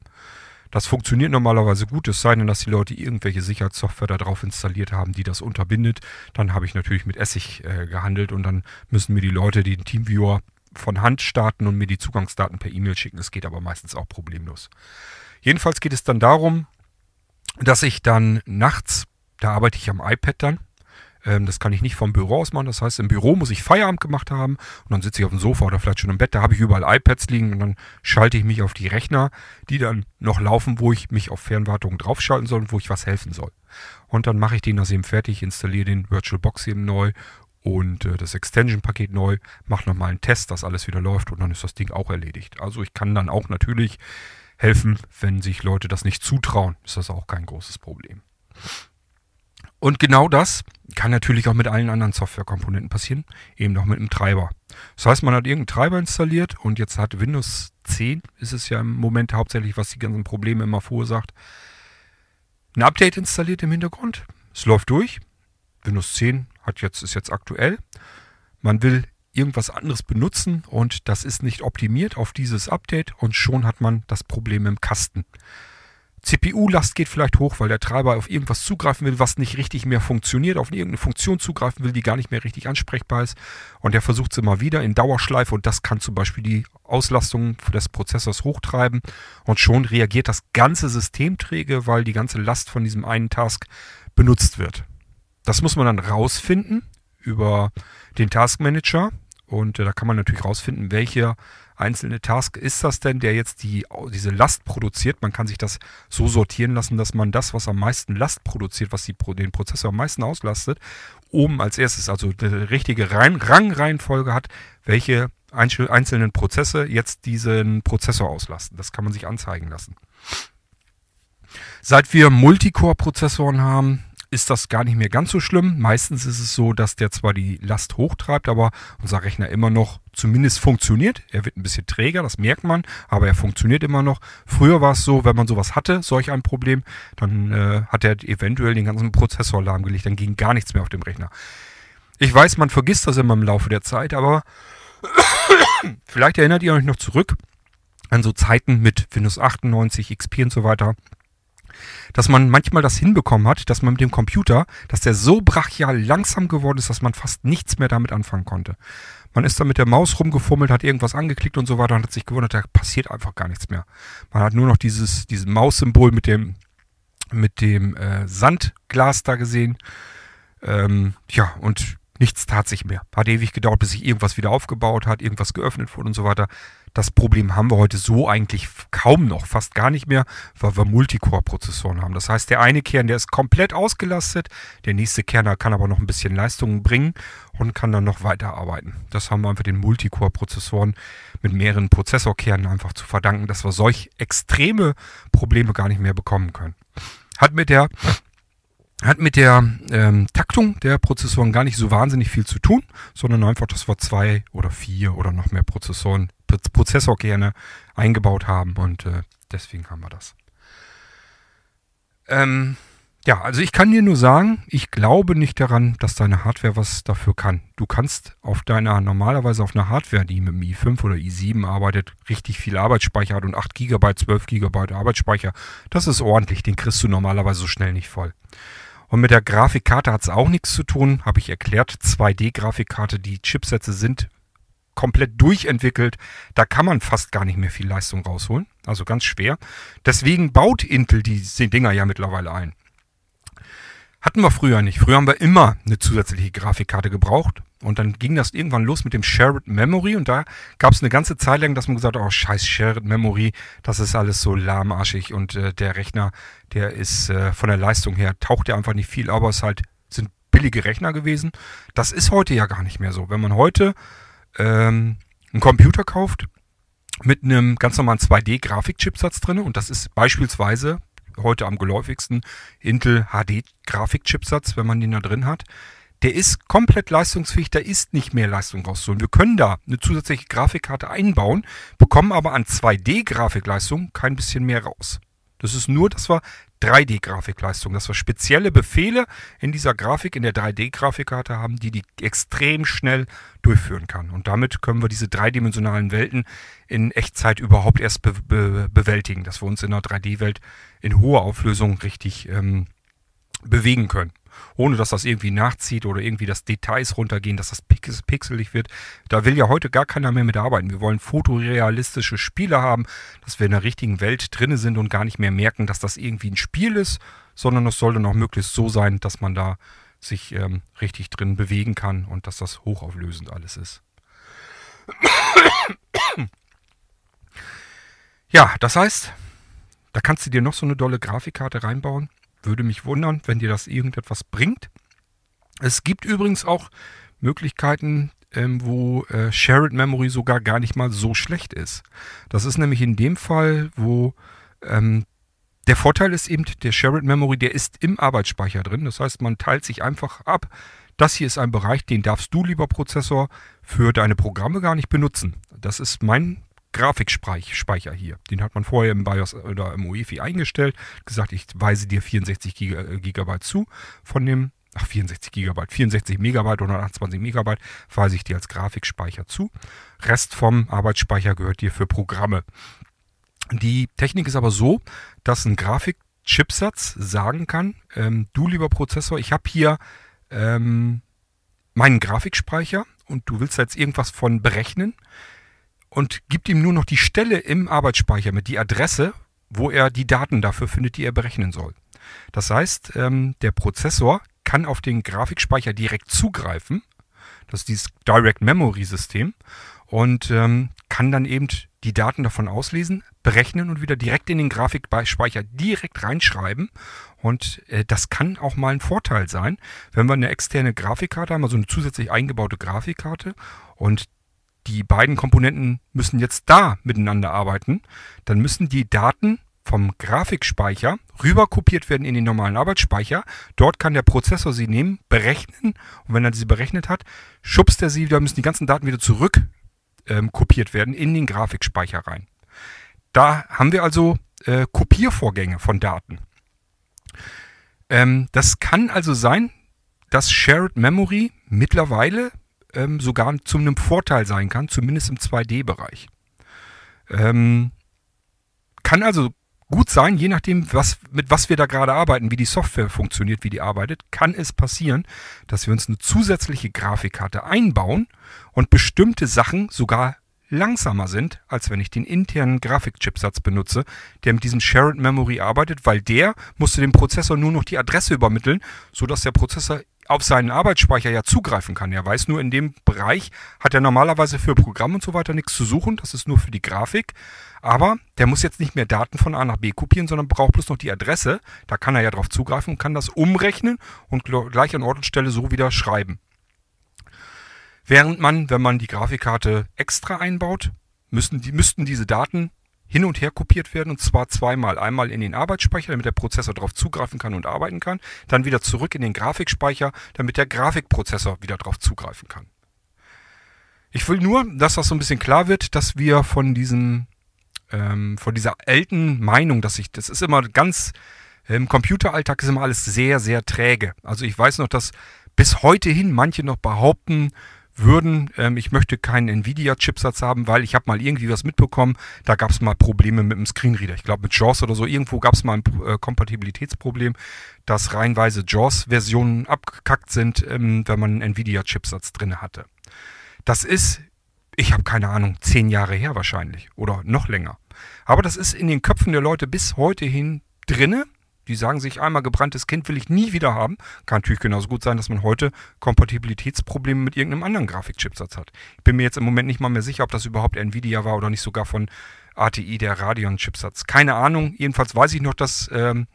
Das funktioniert normalerweise gut, es sei denn, dass die Leute irgendwelche Sicherheitssoftware da drauf installiert haben, die das unterbindet. Dann habe ich natürlich mit Essig äh, gehandelt und dann müssen mir die Leute den Teamviewer von Hand starten und mir die Zugangsdaten per E-Mail schicken. Das geht aber meistens auch problemlos. Jedenfalls geht es dann darum, dass ich dann nachts, da arbeite ich am iPad dann, ähm, das kann ich nicht vom Büro aus machen. Das heißt, im Büro muss ich Feierabend gemacht haben und dann sitze ich auf dem Sofa oder vielleicht schon im Bett. Da habe ich überall iPads liegen und dann schalte ich mich auf die Rechner, die dann noch laufen, wo ich mich auf Fernwartung draufschalten soll und wo ich was helfen soll. Und dann mache ich den das eben fertig, installiere den VirtualBox eben neu und äh, das Extension-Paket neu, mache nochmal einen Test, dass alles wieder läuft und dann ist das Ding auch erledigt. Also ich kann dann auch natürlich helfen, wenn sich Leute das nicht zutrauen, ist das auch kein großes Problem. Und genau das kann natürlich auch mit allen anderen Softwarekomponenten passieren, eben auch mit einem Treiber. Das heißt, man hat irgendeinen Treiber installiert und jetzt hat Windows 10, ist es ja im Moment hauptsächlich, was die ganzen Probleme immer verursacht, ein Update installiert im Hintergrund. Es läuft durch. Windows 10 hat jetzt, ist jetzt aktuell. Man will irgendwas anderes benutzen und das ist nicht optimiert auf dieses Update und schon hat man das Problem im Kasten. CPU-Last geht vielleicht hoch, weil der Treiber auf irgendwas zugreifen will, was nicht richtig mehr funktioniert, auf irgendeine Funktion zugreifen will, die gar nicht mehr richtig ansprechbar ist. Und der versucht es immer wieder in Dauerschleife und das kann zum Beispiel die Auslastung des Prozessors hochtreiben. Und schon reagiert das ganze System träge, weil die ganze Last von diesem einen Task benutzt wird. Das muss man dann rausfinden über den Task Manager. Und äh, da kann man natürlich rausfinden, welcher einzelne Task ist das denn, der jetzt die, diese Last produziert. Man kann sich das so sortieren lassen, dass man das, was am meisten Last produziert, was die, den Prozessor am meisten auslastet, oben als erstes, also die richtige Rein Rangreihenfolge hat, welche einzelnen Prozesse jetzt diesen Prozessor auslasten. Das kann man sich anzeigen lassen. Seit wir Multicore-Prozessoren haben, ist das gar nicht mehr ganz so schlimm. Meistens ist es so, dass der zwar die Last hochtreibt, aber unser Rechner immer noch zumindest funktioniert. Er wird ein bisschen träger, das merkt man, aber er funktioniert immer noch. Früher war es so, wenn man sowas hatte, solch ein Problem, dann äh, hat er eventuell den ganzen Prozessor lahmgelegt, dann ging gar nichts mehr auf dem Rechner. Ich weiß, man vergisst das immer im Laufe der Zeit, aber vielleicht erinnert ihr euch noch zurück an so Zeiten mit Windows 98, XP und so weiter dass man manchmal das hinbekommen hat, dass man mit dem Computer, dass der so brachial langsam geworden ist, dass man fast nichts mehr damit anfangen konnte. Man ist da mit der Maus rumgefummelt, hat irgendwas angeklickt und so weiter und hat sich gewundert, da passiert einfach gar nichts mehr. Man hat nur noch dieses, dieses Maussymbol mit dem, mit dem äh, Sandglas da gesehen. Ähm, ja, und nichts tat sich mehr. Hat ewig gedauert, bis sich irgendwas wieder aufgebaut hat, irgendwas geöffnet wurde und so weiter. Das Problem haben wir heute so eigentlich kaum noch, fast gar nicht mehr, weil wir Multicore-Prozessoren haben. Das heißt, der eine Kern, der ist komplett ausgelastet, der nächste Kern kann aber noch ein bisschen Leistung bringen und kann dann noch weiterarbeiten. Das haben wir einfach den Multicore-Prozessoren mit mehreren Prozessorkernen einfach zu verdanken, dass wir solch extreme Probleme gar nicht mehr bekommen können. Hat mit der hat mit der ähm, Taktung der Prozessoren gar nicht so wahnsinnig viel zu tun, sondern einfach, dass wir zwei oder vier oder noch mehr Prozessoren Prozessorkerne eingebaut haben und äh, deswegen haben wir das. Ähm, Ja, also ich kann dir nur sagen, ich glaube nicht daran, dass deine Hardware was dafür kann. Du kannst auf deiner, normalerweise auf einer Hardware, die mit dem i5 oder i7 arbeitet, richtig viel Arbeitsspeicher hat und 8 GB, 12 GB Arbeitsspeicher. Das ist ordentlich, den kriegst du normalerweise so schnell nicht voll. Und mit der Grafikkarte hat es auch nichts zu tun, habe ich erklärt. 2D-Grafikkarte, die Chipsätze sind komplett durchentwickelt. Da kann man fast gar nicht mehr viel Leistung rausholen. Also ganz schwer. Deswegen baut Intel die Dinger ja mittlerweile ein. Hatten wir früher nicht. Früher haben wir immer eine zusätzliche Grafikkarte gebraucht. Und dann ging das irgendwann los mit dem Shared Memory. Und da gab es eine ganze Zeit lang, dass man gesagt hat, oh scheiß Shared Memory, das ist alles so lahmarschig. Und äh, der Rechner, der ist äh, von der Leistung her, taucht ja einfach nicht viel, aber es halt sind billige Rechner gewesen. Das ist heute ja gar nicht mehr so. Wenn man heute ähm, einen Computer kauft mit einem ganz normalen 2D-Grafikchipsatz drin, und das ist beispielsweise heute am geläufigsten Intel HD Grafikchipsatz, wenn man den da drin hat. Der ist komplett leistungsfähig, da ist nicht mehr Leistung rauszuholen. Wir können da eine zusätzliche Grafikkarte einbauen, bekommen aber an 2D-Grafikleistung kein bisschen mehr raus. Das ist nur, dass wir 3D-Grafikleistung, dass wir spezielle Befehle in dieser Grafik, in der 3D-Grafikkarte haben, die die extrem schnell durchführen kann. Und damit können wir diese dreidimensionalen Welten in Echtzeit überhaupt erst be be bewältigen, dass wir uns in einer 3D-Welt in hoher Auflösung richtig ähm, bewegen können ohne dass das irgendwie nachzieht oder irgendwie das Details runtergehen, dass das pix pixelig wird. Da will ja heute gar keiner mehr mit arbeiten. Wir wollen fotorealistische Spiele haben, dass wir in der richtigen Welt drinne sind und gar nicht mehr merken, dass das irgendwie ein Spiel ist, sondern es soll dann auch möglichst so sein, dass man da sich ähm, richtig drin bewegen kann und dass das hochauflösend alles ist. Ja, das heißt, da kannst du dir noch so eine dolle Grafikkarte reinbauen. Würde mich wundern, wenn dir das irgendetwas bringt. Es gibt übrigens auch Möglichkeiten, ähm, wo äh, Shared Memory sogar gar nicht mal so schlecht ist. Das ist nämlich in dem Fall, wo ähm, der Vorteil ist eben, der Shared Memory, der ist im Arbeitsspeicher drin. Das heißt, man teilt sich einfach ab. Das hier ist ein Bereich, den darfst du, lieber Prozessor, für deine Programme gar nicht benutzen. Das ist mein Grafikspeicher hier. Den hat man vorher im BIOS oder im UEFI eingestellt. Gesagt, ich weise dir 64 GB zu von dem, ach 64 GB, 64 Megabyte oder 128 Megabyte weise ich dir als Grafikspeicher zu. Rest vom Arbeitsspeicher gehört dir für Programme. Die Technik ist aber so, dass ein Grafikchipsatz sagen kann, ähm, du lieber Prozessor, ich habe hier ähm, meinen Grafikspeicher und du willst jetzt irgendwas von berechnen und gibt ihm nur noch die Stelle im Arbeitsspeicher mit, die Adresse, wo er die Daten dafür findet, die er berechnen soll. Das heißt, ähm, der Prozessor kann auf den Grafikspeicher direkt zugreifen. Das ist dieses Direct Memory System und ähm, kann dann eben die Daten davon auslesen, berechnen und wieder direkt in den Grafikspeicher direkt reinschreiben. Und äh, das kann auch mal ein Vorteil sein, wenn wir eine externe Grafikkarte haben, also eine zusätzlich eingebaute Grafikkarte und die beiden Komponenten müssen jetzt da miteinander arbeiten, dann müssen die Daten vom Grafikspeicher rüber kopiert werden in den normalen Arbeitsspeicher. Dort kann der Prozessor sie nehmen, berechnen und wenn er sie berechnet hat, schubst er sie wieder, müssen die ganzen Daten wieder zurück ähm, kopiert werden in den Grafikspeicher rein. Da haben wir also äh, Kopiervorgänge von Daten. Ähm, das kann also sein, dass Shared Memory mittlerweile ähm, sogar zu einem Vorteil sein kann, zumindest im 2D-Bereich. Ähm, kann also gut sein, je nachdem, was, mit was wir da gerade arbeiten, wie die Software funktioniert, wie die arbeitet, kann es passieren, dass wir uns eine zusätzliche Grafikkarte einbauen und bestimmte Sachen sogar langsamer sind, als wenn ich den internen Grafikchipsatz benutze, der mit diesem Shared Memory arbeitet, weil der musste dem Prozessor nur noch die Adresse übermitteln, sodass der Prozessor auf seinen Arbeitsspeicher ja zugreifen kann. Er weiß nur, in dem Bereich hat er normalerweise für Programm und so weiter nichts zu suchen. Das ist nur für die Grafik. Aber der muss jetzt nicht mehr Daten von A nach B kopieren, sondern braucht bloß noch die Adresse. Da kann er ja drauf zugreifen und kann das umrechnen und gleich an Ort und Stelle so wieder schreiben. Während man, wenn man die Grafikkarte extra einbaut, müssten, die, müssten diese Daten hin und her kopiert werden und zwar zweimal. Einmal in den Arbeitsspeicher, damit der Prozessor darauf zugreifen kann und arbeiten kann, dann wieder zurück in den Grafikspeicher, damit der Grafikprozessor wieder darauf zugreifen kann. Ich will nur, dass das so ein bisschen klar wird, dass wir von diesem, ähm, von dieser alten Meinung, dass ich, das ist immer ganz Im Computeralltag ist immer alles sehr, sehr träge. Also ich weiß noch, dass bis heute hin manche noch behaupten würden, ähm, ich möchte keinen Nvidia-Chipsatz haben, weil ich habe mal irgendwie was mitbekommen, da gab es mal Probleme mit dem Screenreader. Ich glaube mit JAWS oder so, irgendwo gab es mal ein äh, Kompatibilitätsproblem, dass reihenweise JAWS-Versionen abgekackt sind, ähm, wenn man einen Nvidia-Chipsatz drin hatte. Das ist, ich habe keine Ahnung, zehn Jahre her wahrscheinlich oder noch länger. Aber das ist in den Köpfen der Leute bis heute hin drinne die sagen sich, einmal gebranntes Kind will ich nie wieder haben. Kann natürlich genauso gut sein, dass man heute Kompatibilitätsprobleme mit irgendeinem anderen Grafikchipsatz hat. Ich bin mir jetzt im Moment nicht mal mehr sicher, ob das überhaupt Nvidia war oder nicht sogar von ATI, der Radeon-Chipsatz. Keine Ahnung. Jedenfalls weiß ich noch, dass, ähm,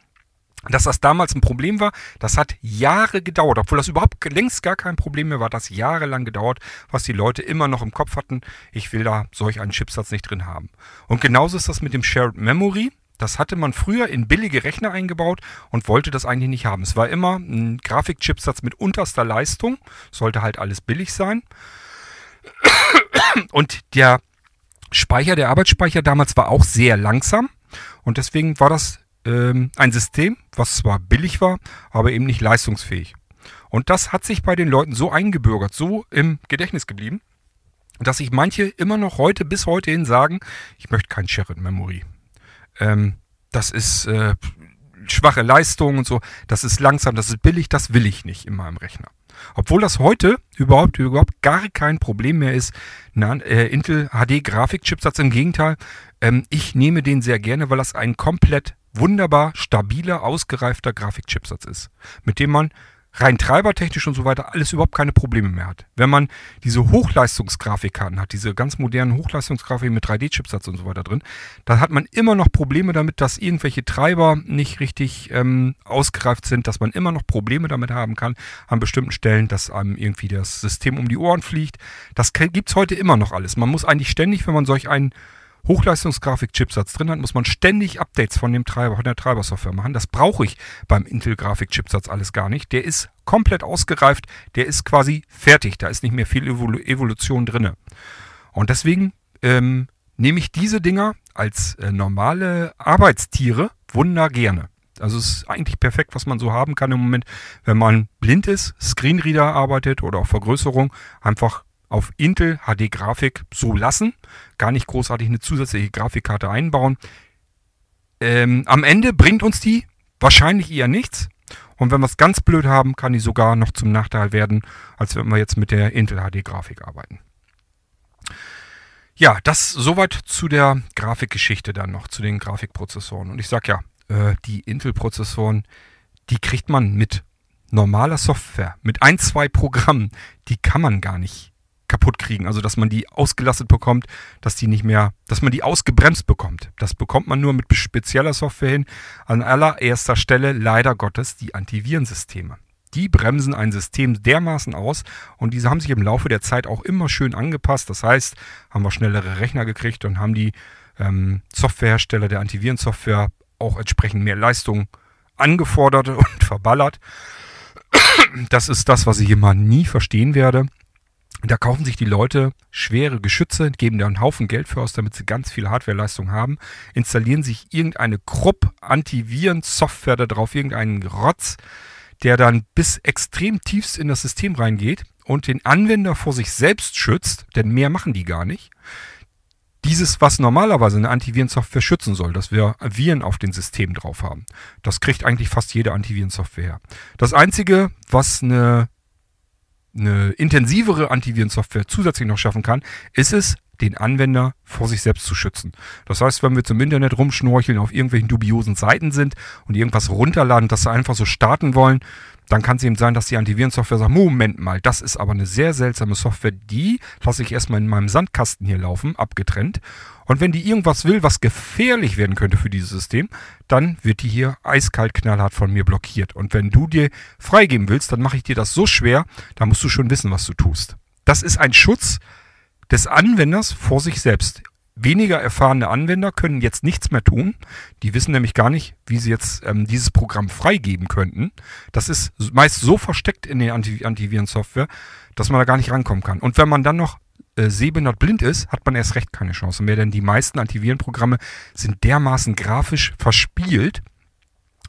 dass das damals ein Problem war. Das hat Jahre gedauert, obwohl das überhaupt längst gar kein Problem mehr war. Das jahrelang gedauert, was die Leute immer noch im Kopf hatten. Ich will da solch einen Chipsatz nicht drin haben. Und genauso ist das mit dem Shared Memory. Das hatte man früher in billige Rechner eingebaut und wollte das eigentlich nicht haben. Es war immer ein Grafikchipsatz mit unterster Leistung, sollte halt alles billig sein. Und der Speicher, der Arbeitsspeicher damals war auch sehr langsam und deswegen war das ähm, ein System, was zwar billig war, aber eben nicht leistungsfähig. Und das hat sich bei den Leuten so eingebürgert, so im Gedächtnis geblieben, dass sich manche immer noch heute bis heute hin sagen, ich möchte kein Shared Memory ähm, das ist äh, schwache Leistung und so, das ist langsam, das ist billig, das will ich nicht in meinem Rechner. Obwohl das heute überhaupt, überhaupt gar kein Problem mehr ist. Na, äh, Intel HD Grafikchipsatz im Gegenteil. Ähm, ich nehme den sehr gerne, weil das ein komplett wunderbar stabiler, ausgereifter Grafikchipsatz ist, mit dem man rein treibertechnisch und so weiter alles überhaupt keine Probleme mehr hat. Wenn man diese Hochleistungsgrafikkarten hat, diese ganz modernen Hochleistungsgrafiken mit 3D-Chipsatz und so weiter drin, dann hat man immer noch Probleme damit, dass irgendwelche Treiber nicht richtig ähm, ausgereift sind, dass man immer noch Probleme damit haben kann an bestimmten Stellen, dass einem irgendwie das System um die Ohren fliegt. Das gibt's heute immer noch alles. Man muss eigentlich ständig, wenn man solch einen Hochleistungsgrafik-Chipsatz drin hat, muss man ständig Updates von dem Treiber, von der Treibersoftware machen. Das brauche ich beim Intel-Grafik-Chipsatz alles gar nicht. Der ist komplett ausgereift, der ist quasi fertig. Da ist nicht mehr viel Evolu Evolution drin. Und deswegen ähm, nehme ich diese Dinger als äh, normale Arbeitstiere wunder gerne. Also es ist eigentlich perfekt, was man so haben kann im Moment, wenn man blind ist, Screenreader arbeitet oder auch Vergrößerung, einfach auf Intel HD Grafik so lassen. Gar nicht großartig eine zusätzliche Grafikkarte einbauen. Ähm, am Ende bringt uns die wahrscheinlich eher nichts. Und wenn wir es ganz blöd haben, kann die sogar noch zum Nachteil werden, als wenn wir jetzt mit der Intel HD Grafik arbeiten. Ja, das soweit zu der Grafikgeschichte dann noch, zu den Grafikprozessoren. Und ich sag ja, äh, die Intel-Prozessoren, die kriegt man mit normaler Software, mit ein, zwei Programmen, die kann man gar nicht kaputt kriegen. Also dass man die ausgelastet bekommt, dass die nicht mehr, dass man die ausgebremst bekommt. Das bekommt man nur mit spezieller Software hin. An allererster Stelle leider Gottes die Antivirensysteme. Die bremsen ein System dermaßen aus und diese haben sich im Laufe der Zeit auch immer schön angepasst. Das heißt, haben wir schnellere Rechner gekriegt und haben die ähm, Softwarehersteller der Antivirensoftware auch entsprechend mehr Leistung angefordert und verballert. Das ist das, was ich immer nie verstehen werde. Da kaufen sich die Leute schwere Geschütze, geben da einen Haufen Geld für aus, damit sie ganz viel Hardwareleistung haben, installieren sich irgendeine Krupp Antiviren-Software da drauf, irgendeinen Rotz, der dann bis extrem tiefst in das System reingeht und den Anwender vor sich selbst schützt, denn mehr machen die gar nicht. Dieses, was normalerweise eine Antivirensoftware schützen soll, dass wir Viren auf den System drauf haben, das kriegt eigentlich fast jede Antivirensoftware her. Das Einzige, was eine eine intensivere Antivirensoftware zusätzlich noch schaffen kann, ist es, den Anwender vor sich selbst zu schützen. Das heißt, wenn wir zum Internet rumschnorcheln, auf irgendwelchen dubiosen Seiten sind und irgendwas runterladen, das sie einfach so starten wollen, dann kann es eben sein, dass die Antivirensoftware sagt, Moment mal, das ist aber eine sehr seltsame Software, die lasse ich erstmal in meinem Sandkasten hier laufen, abgetrennt. Und wenn die irgendwas will, was gefährlich werden könnte für dieses System, dann wird die hier eiskalt knallhart von mir blockiert. Und wenn du dir freigeben willst, dann mache ich dir das so schwer, da musst du schon wissen, was du tust. Das ist ein Schutz des Anwenders vor sich selbst weniger erfahrene Anwender können jetzt nichts mehr tun. Die wissen nämlich gar nicht, wie sie jetzt ähm, dieses Programm freigeben könnten. Das ist meist so versteckt in der Anti Antivirensoftware, dass man da gar nicht rankommen kann. Und wenn man dann noch äh, sehbehindert blind ist, hat man erst recht keine Chance mehr, denn die meisten Antivirenprogramme sind dermaßen grafisch verspielt,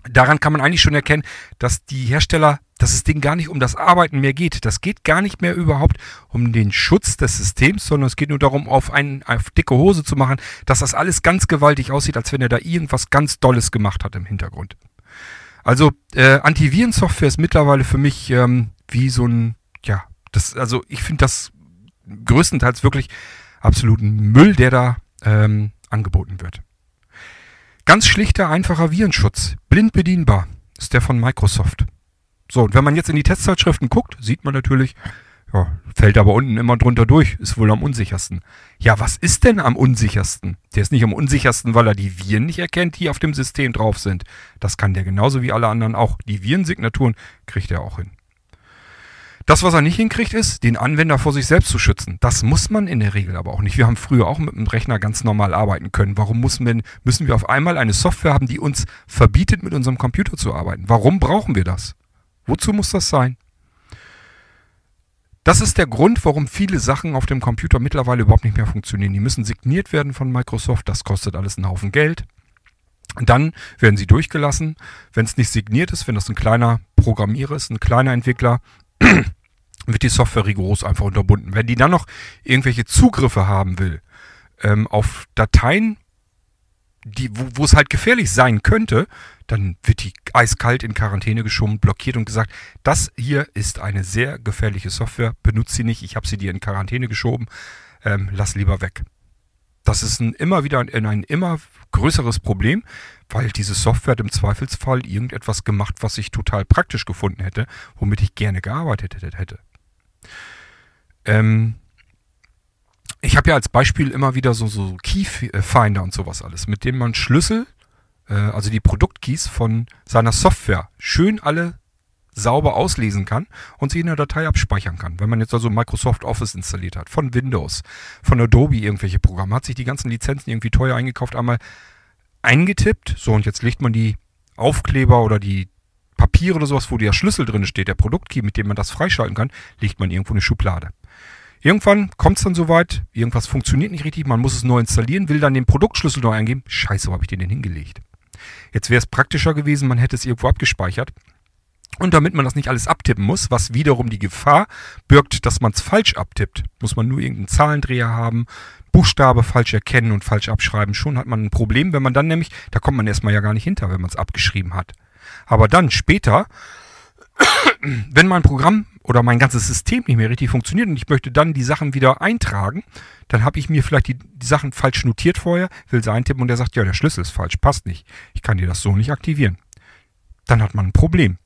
daran kann man eigentlich schon erkennen, dass die Hersteller, dass das Ding gar nicht um das Arbeiten mehr geht. Das geht gar nicht mehr überhaupt um den Schutz des Systems, sondern es geht nur darum, auf, einen, auf dicke Hose zu machen, dass das alles ganz gewaltig aussieht, als wenn er da irgendwas ganz Dolles gemacht hat im Hintergrund. Also äh, Antivirensoftware ist mittlerweile für mich ähm, wie so ein, ja, das, also ich finde das größtenteils wirklich absoluten Müll, der da ähm, angeboten wird. Ganz schlichter, einfacher Virenschutz, blind bedienbar, ist der von Microsoft. So, und wenn man jetzt in die Testzeitschriften guckt, sieht man natürlich, ja, fällt aber unten immer drunter durch, ist wohl am unsichersten. Ja, was ist denn am unsichersten? Der ist nicht am unsichersten, weil er die Viren nicht erkennt, die auf dem System drauf sind. Das kann der genauso wie alle anderen auch. Die Virensignaturen kriegt er auch hin. Das, was er nicht hinkriegt, ist, den Anwender vor sich selbst zu schützen. Das muss man in der Regel aber auch nicht. Wir haben früher auch mit dem Rechner ganz normal arbeiten können. Warum müssen wir, müssen wir auf einmal eine Software haben, die uns verbietet, mit unserem Computer zu arbeiten? Warum brauchen wir das? Wozu muss das sein? Das ist der Grund, warum viele Sachen auf dem Computer mittlerweile überhaupt nicht mehr funktionieren. Die müssen signiert werden von Microsoft. Das kostet alles einen Haufen Geld. dann werden sie durchgelassen. Wenn es nicht signiert ist, wenn das ein kleiner Programmierer ist, ein kleiner Entwickler, wird die Software rigoros einfach unterbunden. Wenn die dann noch irgendwelche Zugriffe haben will ähm, auf Dateien, die, wo, wo es halt gefährlich sein könnte, dann wird die eiskalt in Quarantäne geschoben, blockiert und gesagt, das hier ist eine sehr gefährliche Software, benutze sie nicht, ich habe sie dir in Quarantäne geschoben, ähm, lass lieber weg. Das ist ein, immer wieder ein, ein immer größeres Problem, weil diese Software hat im Zweifelsfall irgendetwas gemacht, was ich total praktisch gefunden hätte, womit ich gerne gearbeitet hätte. Ähm, ich habe ja als Beispiel immer wieder so, so Keyfinder und sowas alles, mit dem man Schlüssel, äh, also die Produktkeys von seiner Software schön alle sauber auslesen kann und sie in der Datei abspeichern kann. Wenn man jetzt also Microsoft Office installiert hat, von Windows, von Adobe irgendwelche Programme, hat sich die ganzen Lizenzen irgendwie teuer eingekauft, einmal eingetippt, so und jetzt legt man die Aufkleber oder die Papiere oder sowas, wo der Schlüssel drin steht, der Produktkey, mit dem man das freischalten kann, legt man irgendwo eine Schublade. Irgendwann kommt es dann soweit, irgendwas funktioniert nicht richtig, man muss es neu installieren, will dann den Produktschlüssel neu eingeben. Scheiße, wo habe ich den denn hingelegt? Jetzt wäre es praktischer gewesen, man hätte es irgendwo abgespeichert. Und damit man das nicht alles abtippen muss, was wiederum die Gefahr birgt, dass man es falsch abtippt, muss man nur irgendeinen Zahlendreher haben, Buchstabe falsch erkennen und falsch abschreiben. Schon hat man ein Problem, wenn man dann nämlich, da kommt man erstmal ja gar nicht hinter, wenn man es abgeschrieben hat. Aber dann später, wenn mein Programm oder mein ganzes System nicht mehr richtig funktioniert und ich möchte dann die Sachen wieder eintragen, dann habe ich mir vielleicht die, die Sachen falsch notiert vorher, will sie eintippen und der sagt, ja, der Schlüssel ist falsch, passt nicht. Ich kann dir das so nicht aktivieren. Dann hat man ein Problem.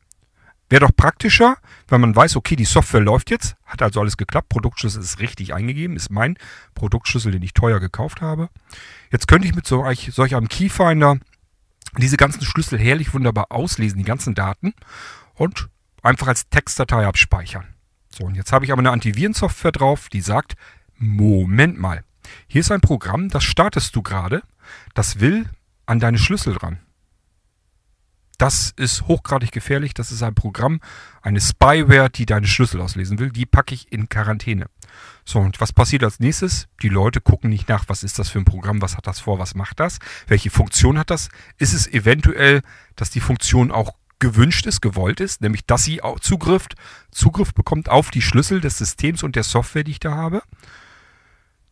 Wäre doch praktischer, wenn man weiß, okay, die Software läuft jetzt, hat also alles geklappt, Produktschlüssel ist richtig eingegeben, ist mein Produktschlüssel, den ich teuer gekauft habe. Jetzt könnte ich mit solch, solch einem Keyfinder diese ganzen Schlüssel herrlich wunderbar auslesen, die ganzen Daten und einfach als Textdatei abspeichern. So, und jetzt habe ich aber eine Antivirensoftware drauf, die sagt, Moment mal, hier ist ein Programm, das startest du gerade, das will an deine Schlüssel dran. Das ist hochgradig gefährlich. Das ist ein Programm, eine Spyware, die deine Schlüssel auslesen will. Die packe ich in Quarantäne. So, und was passiert als nächstes? Die Leute gucken nicht nach, was ist das für ein Programm, was hat das vor, was macht das, welche Funktion hat das? Ist es eventuell, dass die Funktion auch gewünscht ist, gewollt ist, nämlich dass sie auch Zugriff, Zugriff bekommt auf die Schlüssel des Systems und der Software, die ich da habe?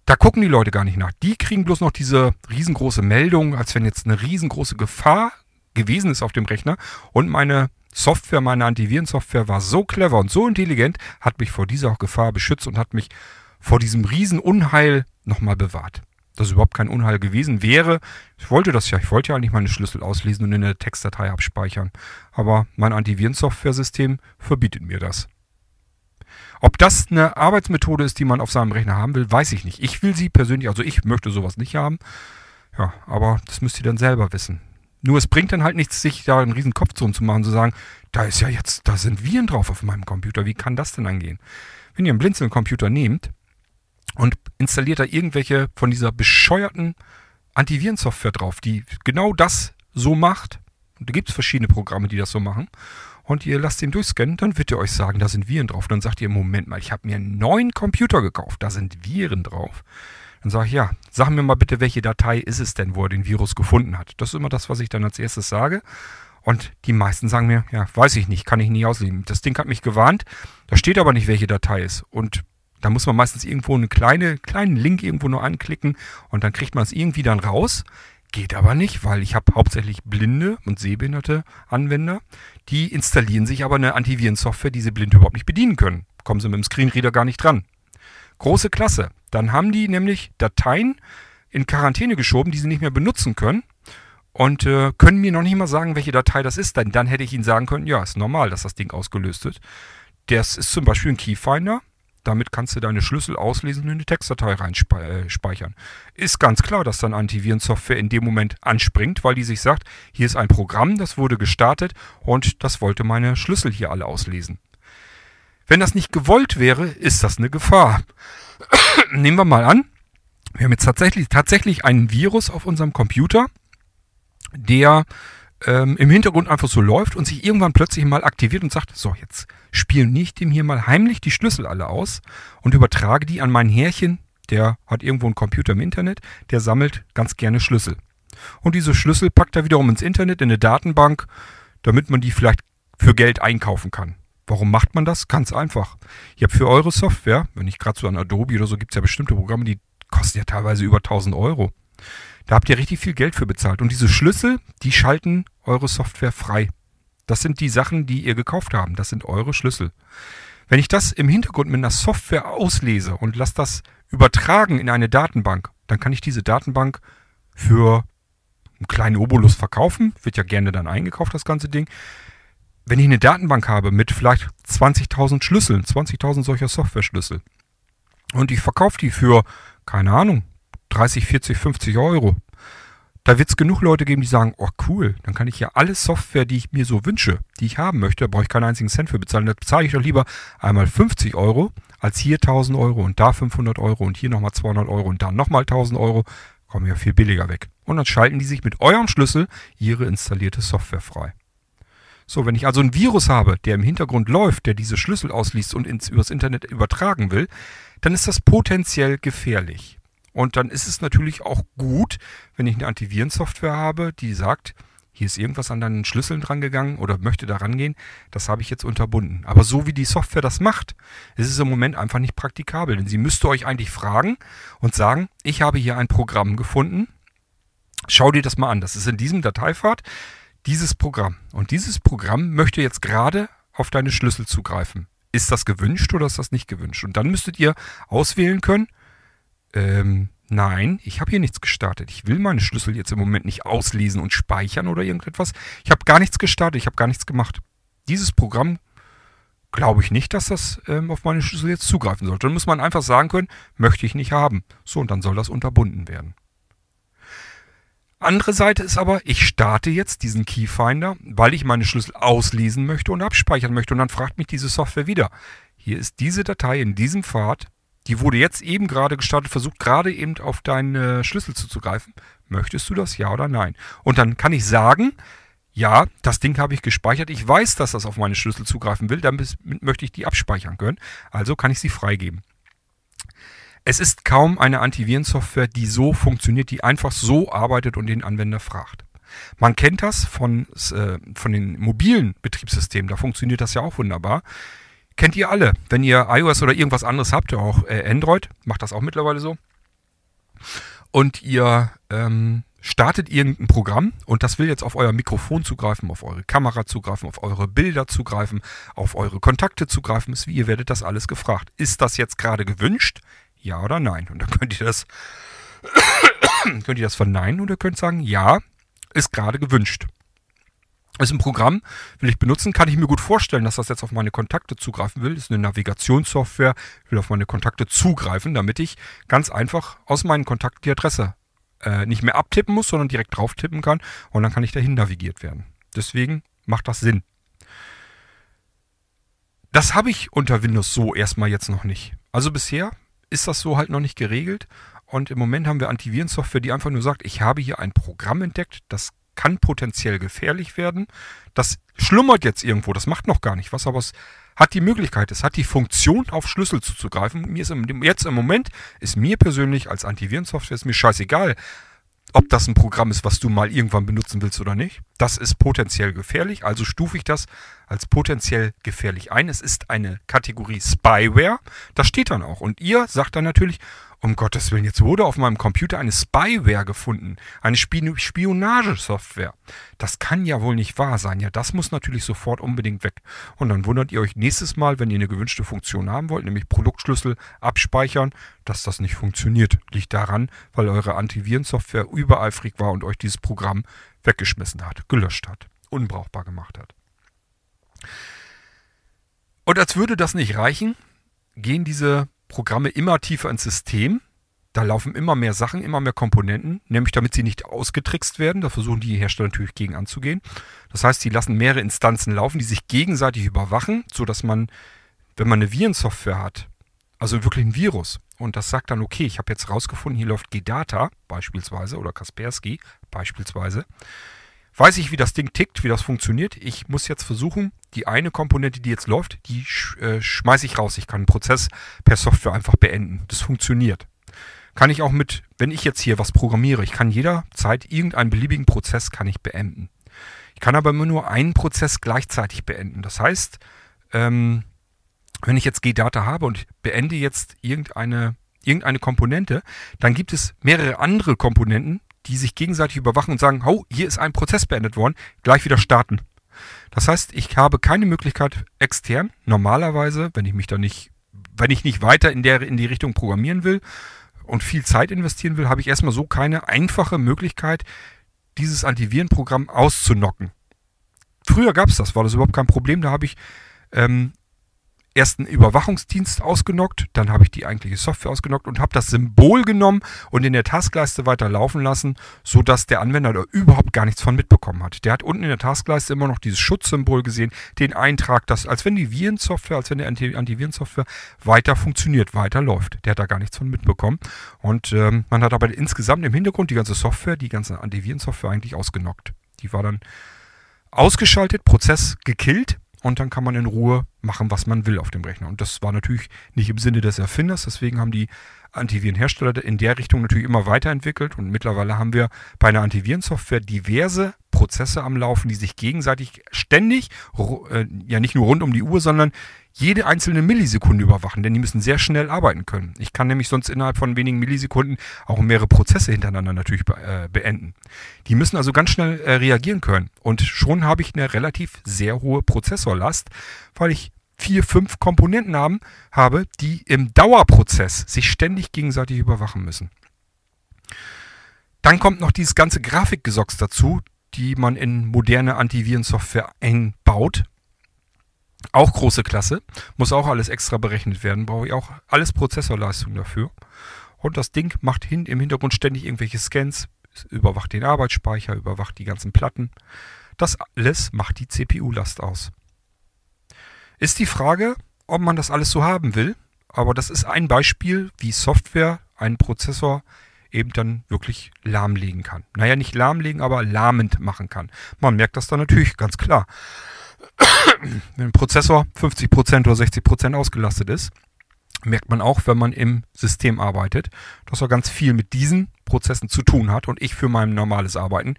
Da gucken die Leute gar nicht nach. Die kriegen bloß noch diese riesengroße Meldung, als wenn jetzt eine riesengroße Gefahr gewesen ist auf dem Rechner. Und meine Software, meine Antivirensoftware war so clever und so intelligent, hat mich vor dieser Gefahr beschützt und hat mich vor diesem Riesenunheil nochmal bewahrt. Dass überhaupt kein Unheil gewesen wäre. Ich wollte das ja. Ich wollte ja eigentlich meine Schlüssel auslesen und in der Textdatei abspeichern. Aber mein Antivirensoftware-System verbietet mir das. Ob das eine Arbeitsmethode ist, die man auf seinem Rechner haben will, weiß ich nicht. Ich will sie persönlich, also ich möchte sowas nicht haben. Ja, aber das müsst ihr dann selber wissen. Nur es bringt dann halt nichts, sich da einen riesen Kopf zu machen, zu sagen, da ist ja jetzt, da sind Viren drauf auf meinem Computer, wie kann das denn angehen? Wenn ihr einen Blinzeln-Computer nehmt und installiert da irgendwelche von dieser bescheuerten Antivirensoftware drauf, die genau das so macht, und da gibt es verschiedene Programme, die das so machen, und ihr lasst ihn durchscannen, dann wird er euch sagen, da sind Viren drauf. Dann sagt ihr, Moment mal, ich habe mir einen neuen Computer gekauft, da sind Viren drauf. Dann sage ich, ja, sag mir mal bitte, welche Datei ist es denn, wo er den Virus gefunden hat. Das ist immer das, was ich dann als erstes sage. Und die meisten sagen mir, ja, weiß ich nicht, kann ich nie auslesen. Das Ding hat mich gewarnt, da steht aber nicht, welche Datei ist. Und da muss man meistens irgendwo einen kleine, kleinen Link irgendwo nur anklicken und dann kriegt man es irgendwie dann raus. Geht aber nicht, weil ich habe hauptsächlich blinde und sehbehinderte Anwender. Die installieren sich aber eine Antivirensoftware, die sie blind überhaupt nicht bedienen können. Kommen sie mit dem Screenreader gar nicht dran. Große Klasse. Dann haben die nämlich Dateien in Quarantäne geschoben, die sie nicht mehr benutzen können und äh, können mir noch nicht mal sagen, welche Datei das ist. Denn dann hätte ich ihnen sagen können, ja, ist normal, dass das Ding ausgelöst wird. Das ist zum Beispiel ein Keyfinder. Damit kannst du deine Schlüssel auslesen und in eine Textdatei reinspeichern. Äh, ist ganz klar, dass dann Antivirensoftware in dem Moment anspringt, weil die sich sagt, hier ist ein Programm, das wurde gestartet und das wollte meine Schlüssel hier alle auslesen. Wenn das nicht gewollt wäre, ist das eine Gefahr. Nehmen wir mal an, wir haben jetzt tatsächlich, tatsächlich einen Virus auf unserem Computer, der ähm, im Hintergrund einfach so läuft und sich irgendwann plötzlich mal aktiviert und sagt, so, jetzt spiele ich dem hier mal heimlich die Schlüssel alle aus und übertrage die an mein Härchen, der hat irgendwo einen Computer im Internet, der sammelt ganz gerne Schlüssel. Und diese Schlüssel packt er wiederum ins Internet, in eine Datenbank, damit man die vielleicht für Geld einkaufen kann. Warum macht man das? Ganz einfach. Ihr habt für eure Software, wenn ich gerade so an Adobe oder so, gibt es ja bestimmte Programme, die kosten ja teilweise über 1000 Euro. Da habt ihr richtig viel Geld für bezahlt. Und diese Schlüssel, die schalten eure Software frei. Das sind die Sachen, die ihr gekauft habt. Das sind eure Schlüssel. Wenn ich das im Hintergrund mit einer Software auslese und lasse das übertragen in eine Datenbank, dann kann ich diese Datenbank für einen kleinen Obolus verkaufen. Wird ja gerne dann eingekauft, das ganze Ding. Wenn ich eine Datenbank habe mit vielleicht 20.000 Schlüsseln, 20.000 solcher Software-Schlüssel, und ich verkaufe die für, keine Ahnung, 30, 40, 50 Euro. Da wird es genug Leute geben, die sagen, oh cool, dann kann ich ja alle Software, die ich mir so wünsche, die ich haben möchte, brauche ich keinen einzigen Cent für bezahlen. Da bezahle ich doch lieber einmal 50 Euro, als hier 1000 Euro und da 500 Euro und hier nochmal 200 Euro und dann nochmal 1000 Euro. Kommen ja viel billiger weg. Und dann schalten die sich mit eurem Schlüssel ihre installierte Software frei. So, wenn ich also ein Virus habe, der im Hintergrund läuft, der diese Schlüssel ausliest und ins, übers Internet übertragen will, dann ist das potenziell gefährlich. Und dann ist es natürlich auch gut, wenn ich eine Antivirensoftware habe, die sagt, hier ist irgendwas an deinen Schlüsseln drangegangen oder möchte da rangehen, das habe ich jetzt unterbunden. Aber so wie die Software das macht, ist es im Moment einfach nicht praktikabel. Denn sie müsste euch eigentlich fragen und sagen, ich habe hier ein Programm gefunden, schau dir das mal an. Das ist in diesem Dateipfad dieses Programm. Und dieses Programm möchte jetzt gerade auf deine Schlüssel zugreifen. Ist das gewünscht oder ist das nicht gewünscht? Und dann müsstet ihr auswählen können, ähm, nein, ich habe hier nichts gestartet. Ich will meine Schlüssel jetzt im Moment nicht auslesen und speichern oder irgendetwas. Ich habe gar nichts gestartet, ich habe gar nichts gemacht. Dieses Programm glaube ich nicht, dass das ähm, auf meine Schlüssel jetzt zugreifen sollte. Dann muss man einfach sagen können, möchte ich nicht haben. So, und dann soll das unterbunden werden. Andere Seite ist aber, ich starte jetzt diesen Keyfinder, weil ich meine Schlüssel auslesen möchte und abspeichern möchte. Und dann fragt mich diese Software wieder. Hier ist diese Datei in diesem Pfad. Die wurde jetzt eben gerade gestartet, versucht gerade eben auf deine Schlüssel zuzugreifen. Möchtest du das, ja oder nein? Und dann kann ich sagen, ja, das Ding habe ich gespeichert. Ich weiß, dass das auf meine Schlüssel zugreifen will. Dann möchte ich die abspeichern können. Also kann ich sie freigeben. Es ist kaum eine Antivirensoftware, die so funktioniert, die einfach so arbeitet und den Anwender fragt. Man kennt das von, äh, von den mobilen Betriebssystemen, da funktioniert das ja auch wunderbar. Kennt ihr alle, wenn ihr iOS oder irgendwas anderes habt, auch äh, Android, macht das auch mittlerweile so. Und ihr ähm, startet irgendein Programm und das will jetzt auf euer Mikrofon zugreifen, auf eure Kamera zugreifen, auf eure Bilder zugreifen, auf eure Kontakte zugreifen, ist wie ihr werdet das alles gefragt. Ist das jetzt gerade gewünscht? Ja oder nein. Und dann könnt ihr das, könnt ihr das verneinen oder könnt sagen, ja, ist gerade gewünscht. Ist ein Programm, will ich benutzen, kann ich mir gut vorstellen, dass das jetzt auf meine Kontakte zugreifen will. Ist eine Navigationssoftware, will auf meine Kontakte zugreifen, damit ich ganz einfach aus meinen Kontakten die Adresse äh, nicht mehr abtippen muss, sondern direkt drauf tippen kann und dann kann ich dahin navigiert werden. Deswegen macht das Sinn. Das habe ich unter Windows so erstmal jetzt noch nicht. Also bisher ist das so halt noch nicht geregelt. Und im Moment haben wir Antivirensoftware, die einfach nur sagt, ich habe hier ein Programm entdeckt, das kann potenziell gefährlich werden. Das schlummert jetzt irgendwo, das macht noch gar nicht was, aber es hat die Möglichkeit, es hat die Funktion, auf Schlüssel zuzugreifen. Mir ist im, jetzt im Moment, ist mir persönlich als Antivirensoftware, ist mir scheißegal, ob das ein Programm ist, was du mal irgendwann benutzen willst oder nicht. Das ist potenziell gefährlich, also stufe ich das als potenziell gefährlich ein. Es ist eine Kategorie Spyware, das steht dann auch. Und ihr sagt dann natürlich, um Gottes Willen, jetzt wurde auf meinem Computer eine Spyware gefunden, eine Spionagesoftware. Das kann ja wohl nicht wahr sein. Ja, das muss natürlich sofort unbedingt weg. Und dann wundert ihr euch nächstes Mal, wenn ihr eine gewünschte Funktion haben wollt, nämlich Produktschlüssel abspeichern, dass das nicht funktioniert. Liegt daran, weil eure Antivirensoftware übereifrig war und euch dieses Programm weggeschmissen hat, gelöscht hat, unbrauchbar gemacht hat. Und als würde das nicht reichen, gehen diese Programme immer tiefer ins System. Da laufen immer mehr Sachen, immer mehr Komponenten, nämlich damit sie nicht ausgetrickst werden. Da versuchen die Hersteller natürlich gegen anzugehen. Das heißt, sie lassen mehrere Instanzen laufen, die sich gegenseitig überwachen, sodass man, wenn man eine Virensoftware hat, also wirklich ein Virus, und das sagt dann, okay, ich habe jetzt rausgefunden, hier läuft GData beispielsweise oder Kaspersky beispielsweise, weiß ich, wie das Ding tickt, wie das funktioniert. Ich muss jetzt versuchen, die eine Komponente, die jetzt läuft, die sch äh, schmeiße ich raus. Ich kann einen Prozess per Software einfach beenden. Das funktioniert. Kann ich auch mit, wenn ich jetzt hier was programmiere, ich kann jederzeit irgendeinen beliebigen Prozess kann ich beenden. Ich kann aber immer nur einen Prozess gleichzeitig beenden. Das heißt, ähm, wenn ich jetzt G-Data habe und beende jetzt irgendeine, irgendeine Komponente, dann gibt es mehrere andere Komponenten, die sich gegenseitig überwachen und sagen, oh, hier ist ein Prozess beendet worden, gleich wieder starten. Das heißt, ich habe keine Möglichkeit extern, normalerweise, wenn ich mich da nicht, wenn ich nicht weiter in, der, in die Richtung programmieren will und viel Zeit investieren will, habe ich erstmal so keine einfache Möglichkeit, dieses Antivirenprogramm auszunocken. Früher gab es das, war das überhaupt kein Problem. Da habe ich ähm, erst einen Überwachungsdienst ausgenockt, dann habe ich die eigentliche Software ausgenockt und habe das Symbol genommen und in der Taskleiste weiter laufen lassen, sodass der Anwender da überhaupt gar nichts von mitbekommen hat. Der hat unten in der Taskleiste immer noch dieses Schutzsymbol gesehen, den Eintrag, dass, als wenn die Virensoftware, als wenn die Antivirensoftware weiter funktioniert, weiter läuft. Der hat da gar nichts von mitbekommen. Und ähm, man hat aber insgesamt im Hintergrund die ganze Software, die ganze Antivirensoftware eigentlich ausgenockt. Die war dann ausgeschaltet, Prozess gekillt und dann kann man in Ruhe machen, was man will auf dem Rechner. Und das war natürlich nicht im Sinne des Erfinders, deswegen haben die Antivirenhersteller in der Richtung natürlich immer weiterentwickelt und mittlerweile haben wir bei einer Antivirensoftware diverse Prozesse am Laufen, die sich gegenseitig ständig, äh, ja nicht nur rund um die Uhr, sondern jede einzelne Millisekunde überwachen, denn die müssen sehr schnell arbeiten können. Ich kann nämlich sonst innerhalb von wenigen Millisekunden auch mehrere Prozesse hintereinander natürlich äh, beenden. Die müssen also ganz schnell äh, reagieren können. Und schon habe ich eine relativ sehr hohe Prozessorlast, weil ich vier, fünf Komponenten haben, habe, die im Dauerprozess sich ständig gegenseitig überwachen müssen. Dann kommt noch dieses ganze Grafikgesocks dazu, die man in moderne Antivirensoftware einbaut. Auch große Klasse. Muss auch alles extra berechnet werden. Brauche ich auch alles Prozessorleistung dafür. Und das Ding macht hin, im Hintergrund ständig irgendwelche Scans, überwacht den Arbeitsspeicher, überwacht die ganzen Platten. Das alles macht die CPU-Last aus. Ist die Frage, ob man das alles so haben will. Aber das ist ein Beispiel, wie Software einen Prozessor eben dann wirklich lahmlegen kann. Naja, nicht lahmlegen, aber lahmend machen kann. Man merkt das dann natürlich ganz klar. wenn ein Prozessor 50% oder 60% ausgelastet ist, merkt man auch, wenn man im System arbeitet, dass er ganz viel mit diesen Prozessen zu tun hat und ich für mein normales Arbeiten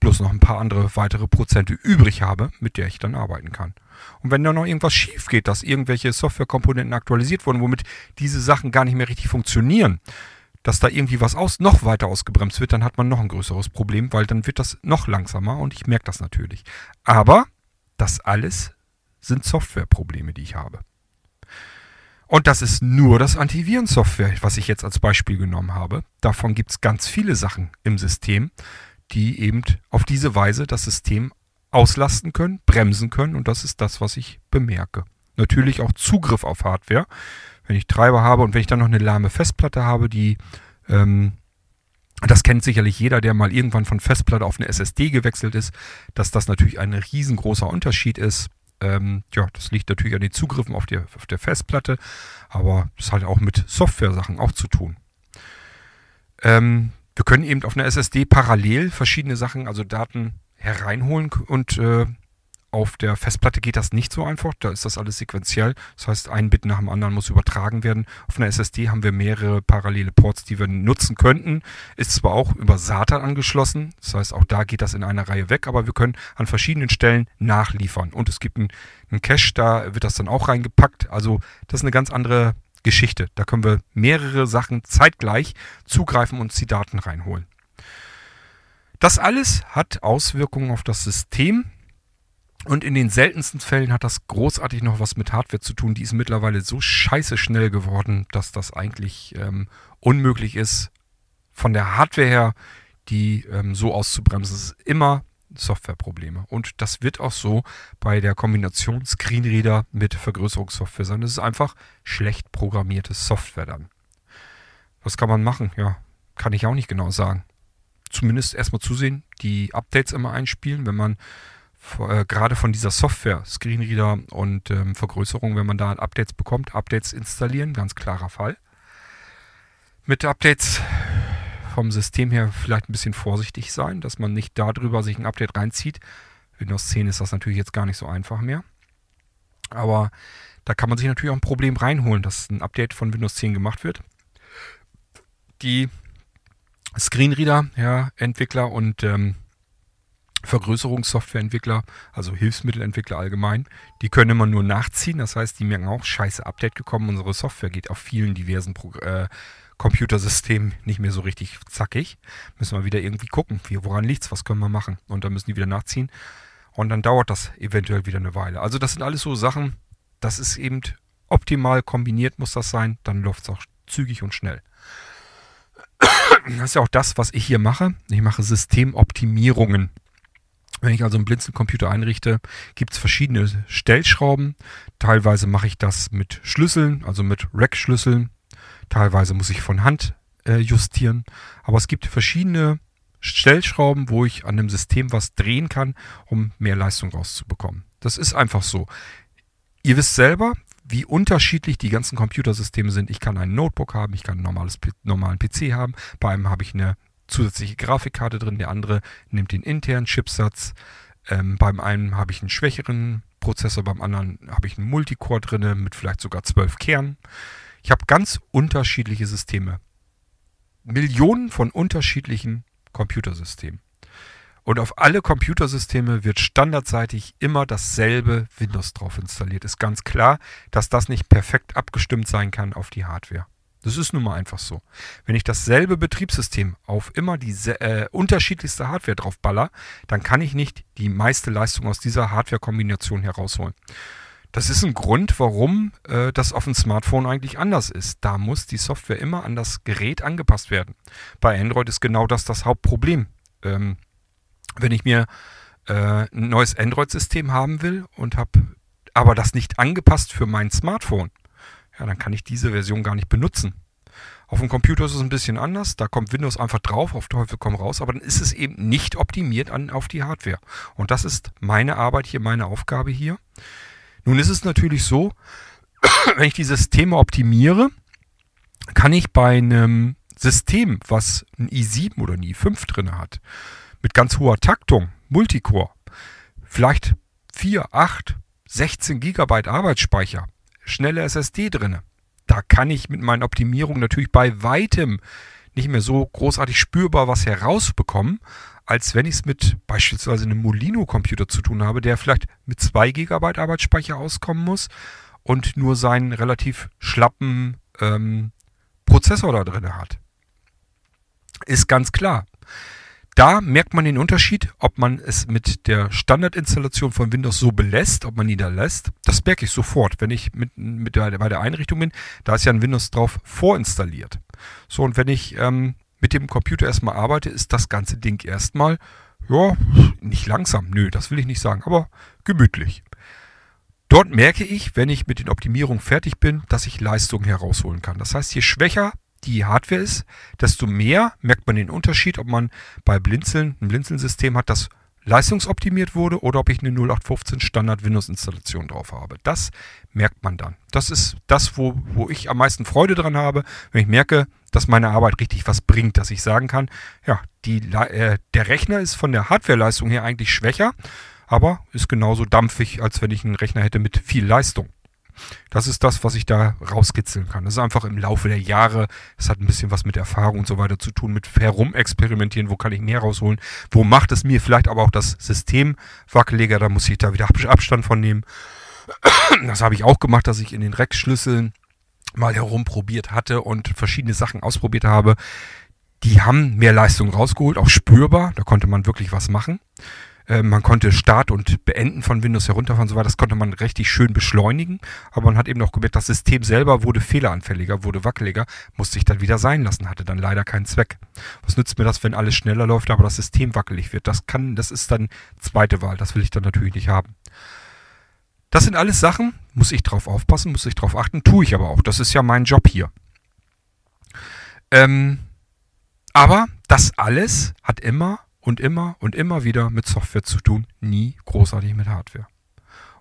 bloß noch ein paar andere weitere Prozente übrig habe, mit der ich dann arbeiten kann. Und wenn da noch irgendwas schief geht, dass irgendwelche Softwarekomponenten aktualisiert wurden, womit diese Sachen gar nicht mehr richtig funktionieren, dass da irgendwie was aus, noch weiter ausgebremst wird, dann hat man noch ein größeres Problem, weil dann wird das noch langsamer und ich merke das natürlich. Aber das alles sind Softwareprobleme, die ich habe. Und das ist nur das Antivirensoftware, was ich jetzt als Beispiel genommen habe. Davon gibt es ganz viele Sachen im System, die eben auf diese Weise das System auslasten können, bremsen können. Und das ist das, was ich bemerke. Natürlich auch Zugriff auf Hardware. Wenn ich Treiber habe und wenn ich dann noch eine lahme Festplatte habe, die ähm, das kennt sicherlich jeder, der mal irgendwann von Festplatte auf eine SSD gewechselt ist, dass das natürlich ein riesengroßer Unterschied ist. Ähm, ja, das liegt natürlich an den Zugriffen auf, die, auf der Festplatte, aber das hat auch mit Software-Sachen auch zu tun. Ähm, wir können eben auf einer SSD parallel verschiedene Sachen, also Daten hereinholen und äh, Auf der Festplatte geht das nicht so einfach, da ist das alles sequenziell. Das heißt, ein Bit nach dem anderen muss übertragen werden. Auf einer SSD haben wir mehrere parallele Ports, die wir nutzen könnten. Ist zwar auch über SATA angeschlossen, das heißt, auch da geht das in einer Reihe weg, aber wir können an verschiedenen Stellen nachliefern. Und es gibt einen, einen Cache, da wird das dann auch reingepackt. Also das ist eine ganz andere Geschichte. Da können wir mehrere Sachen zeitgleich zugreifen und uns die Daten reinholen. Das alles hat Auswirkungen auf das System und in den seltensten Fällen hat das großartig noch was mit Hardware zu tun. Die ist mittlerweile so scheiße schnell geworden, dass das eigentlich ähm, unmöglich ist, von der Hardware her die ähm, so auszubremsen. Es ist immer Softwareprobleme. Und das wird auch so bei der Kombination Screenreader mit Vergrößerungssoftware sein. Das ist einfach schlecht programmierte Software dann. Was kann man machen? Ja, kann ich auch nicht genau sagen. Zumindest erstmal zusehen, die Updates immer einspielen, wenn man äh, gerade von dieser Software, Screenreader und ähm, Vergrößerung, wenn man da Updates bekommt, Updates installieren, ganz klarer Fall. Mit Updates vom System her vielleicht ein bisschen vorsichtig sein, dass man nicht darüber sich ein Update reinzieht. Windows 10 ist das natürlich jetzt gar nicht so einfach mehr. Aber da kann man sich natürlich auch ein Problem reinholen, dass ein Update von Windows 10 gemacht wird. Die Screenreader, ja, Entwickler und ähm, Vergrößerungssoftwareentwickler, also Hilfsmittelentwickler allgemein, die können immer nur nachziehen. Das heißt, die merken auch, scheiße, Update gekommen, unsere Software geht auf vielen diversen Pro äh, Computersystemen nicht mehr so richtig zackig. Müssen wir wieder irgendwie gucken, wie, woran liegt's, was können wir machen. Und dann müssen die wieder nachziehen. Und dann dauert das eventuell wieder eine Weile. Also das sind alles so Sachen, das ist eben optimal kombiniert muss das sein, dann läuft es auch zügig und schnell. Das ist ja auch das, was ich hier mache. Ich mache Systemoptimierungen. Wenn ich also einen Blinzelcomputer einrichte, gibt es verschiedene Stellschrauben. Teilweise mache ich das mit Schlüsseln, also mit Rack-Schlüsseln. Teilweise muss ich von Hand äh, justieren. Aber es gibt verschiedene Stellschrauben, wo ich an dem System was drehen kann, um mehr Leistung rauszubekommen. Das ist einfach so. Ihr wisst selber, wie unterschiedlich die ganzen Computersysteme sind. Ich kann ein Notebook haben, ich kann einen normales, normalen PC haben. Bei einem habe ich eine zusätzliche Grafikkarte drin, der andere nimmt den internen Chipsatz. Ähm, beim einen habe ich einen schwächeren Prozessor, beim anderen habe ich einen Multicore drin mit vielleicht sogar zwölf Kernen. Ich habe ganz unterschiedliche Systeme. Millionen von unterschiedlichen Computersystemen. Und auf alle Computersysteme wird standardseitig immer dasselbe Windows drauf installiert. Ist ganz klar, dass das nicht perfekt abgestimmt sein kann auf die Hardware. Das ist nun mal einfach so. Wenn ich dasselbe Betriebssystem auf immer die äh, unterschiedlichste Hardware drauf baller, dann kann ich nicht die meiste Leistung aus dieser Hardware-Kombination herausholen. Das ist ein Grund, warum äh, das auf dem Smartphone eigentlich anders ist. Da muss die Software immer an das Gerät angepasst werden. Bei Android ist genau das das Hauptproblem. Ähm, wenn ich mir äh, ein neues Android-System haben will und habe aber das nicht angepasst für mein Smartphone, ja, dann kann ich diese Version gar nicht benutzen. Auf dem Computer ist es ein bisschen anders. Da kommt Windows einfach drauf, auf Teufel komm raus, aber dann ist es eben nicht optimiert an, auf die Hardware. Und das ist meine Arbeit hier, meine Aufgabe hier. Nun ist es natürlich so, wenn ich die Systeme optimiere, kann ich bei einem System, was ein i7 oder ein i5 drin hat, mit ganz hoher Taktung, Multicore, vielleicht 4, 8, 16 Gigabyte Arbeitsspeicher, schnelle SSD drin. Da kann ich mit meinen Optimierungen natürlich bei weitem nicht mehr so großartig spürbar was herausbekommen, als wenn ich es mit beispielsweise einem Molino-Computer zu tun habe, der vielleicht mit 2 GB Arbeitsspeicher auskommen muss und nur seinen relativ schlappen ähm, Prozessor da drin hat. Ist ganz klar. Da merkt man den Unterschied, ob man es mit der Standardinstallation von Windows so belässt, ob man die da lässt. Das merke ich sofort, wenn ich mit, mit der, bei der Einrichtung bin. Da ist ja ein Windows drauf vorinstalliert. So, und wenn ich ähm, mit dem Computer erstmal arbeite, ist das ganze Ding erstmal, ja, nicht langsam, nö, das will ich nicht sagen, aber gemütlich. Dort merke ich, wenn ich mit den Optimierungen fertig bin, dass ich Leistung herausholen kann. Das heißt, je schwächer die Hardware ist, desto mehr merkt man den Unterschied, ob man bei Blinzeln ein Blinzeln-System hat, das leistungsoptimiert wurde oder ob ich eine 0815 Standard Windows Installation drauf habe. Das merkt man dann. Das ist das, wo, wo ich am meisten Freude dran habe, wenn ich merke, dass meine Arbeit richtig was bringt, dass ich sagen kann, ja, die, äh, der Rechner ist von der Hardwareleistung her eigentlich schwächer, aber ist genauso dampfig, als wenn ich einen Rechner hätte mit viel Leistung. Das ist das, was ich da rauskitzeln kann. Das ist einfach im Laufe der Jahre, das hat ein bisschen was mit Erfahrung und so weiter zu tun, mit herumexperimentieren, wo kann ich mehr rausholen, wo macht es mir vielleicht aber auch das System wackeliger, da muss ich da wieder Abstand von nehmen. Das habe ich auch gemacht, dass ich in den Rex-Schlüsseln mal herumprobiert hatte und verschiedene Sachen ausprobiert habe. Die haben mehr Leistung rausgeholt, auch spürbar, da konnte man wirklich was machen. Äh, man konnte Start und Beenden von Windows herunterfahren und so weiter. Das konnte man richtig schön beschleunigen. Aber man hat eben auch gemerkt, das System selber wurde fehleranfälliger, wurde wackeliger, musste sich dann wieder sein lassen, hatte dann leider keinen Zweck. Was nützt mir das, wenn alles schneller läuft, aber das System wackelig wird? Das kann, das ist dann zweite Wahl. Das will ich dann natürlich nicht haben. Das sind alles Sachen, muss ich drauf aufpassen, muss ich drauf achten, tue ich aber auch. Das ist ja mein Job hier. Ähm, aber das alles hat immer und immer und immer wieder mit Software zu tun, nie großartig mit Hardware.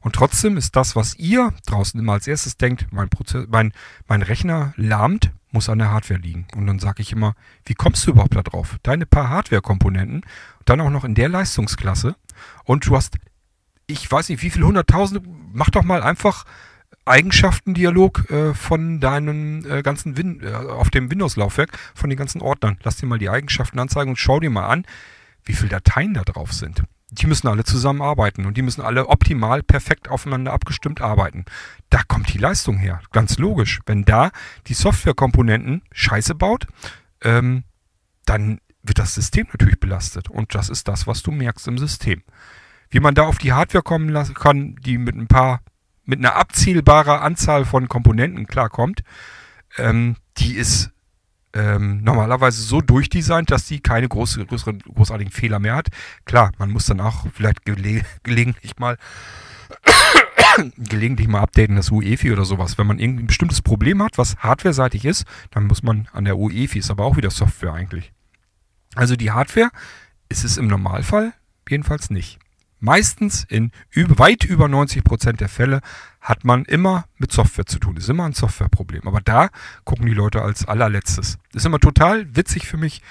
Und trotzdem ist das, was ihr draußen immer als erstes denkt, mein, Prozess, mein, mein Rechner lahmt, muss an der Hardware liegen. Und dann sage ich immer, wie kommst du überhaupt da drauf? Deine paar Hardware-Komponenten, dann auch noch in der Leistungsklasse und du hast, ich weiß nicht, wie viele hunderttausende, mach doch mal einfach Eigenschaftendialog äh, von deinem äh, ganzen Win äh, auf dem Windows-Laufwerk, von den ganzen Ordnern. Lass dir mal die Eigenschaften anzeigen und schau dir mal an, wie viele Dateien da drauf sind. Die müssen alle zusammenarbeiten und die müssen alle optimal perfekt aufeinander abgestimmt arbeiten. Da kommt die Leistung her. Ganz logisch. Wenn da die Softwarekomponenten Scheiße baut, ähm, dann wird das System natürlich belastet. Und das ist das, was du merkst im System. Wie man da auf die Hardware kommen lassen kann, die mit ein paar, mit einer abzielbarer Anzahl von Komponenten klarkommt, ähm, die ist ähm, normalerweise so durchdesignt, dass die keine große, größeren, großartigen Fehler mehr hat. Klar, man muss dann auch vielleicht gele gelegentlich mal gelegentlich mal updaten, das UEFI oder sowas. Wenn man irgendwie ein bestimmtes Problem hat, was hardwareseitig ist, dann muss man an der UEFI, ist aber auch wieder Software eigentlich. Also die Hardware ist es im Normalfall jedenfalls nicht. Meistens in weit über 90 Prozent der Fälle hat man immer mit Software zu tun. Ist immer ein Softwareproblem. Aber da gucken die Leute als allerletztes. Ist immer total witzig für mich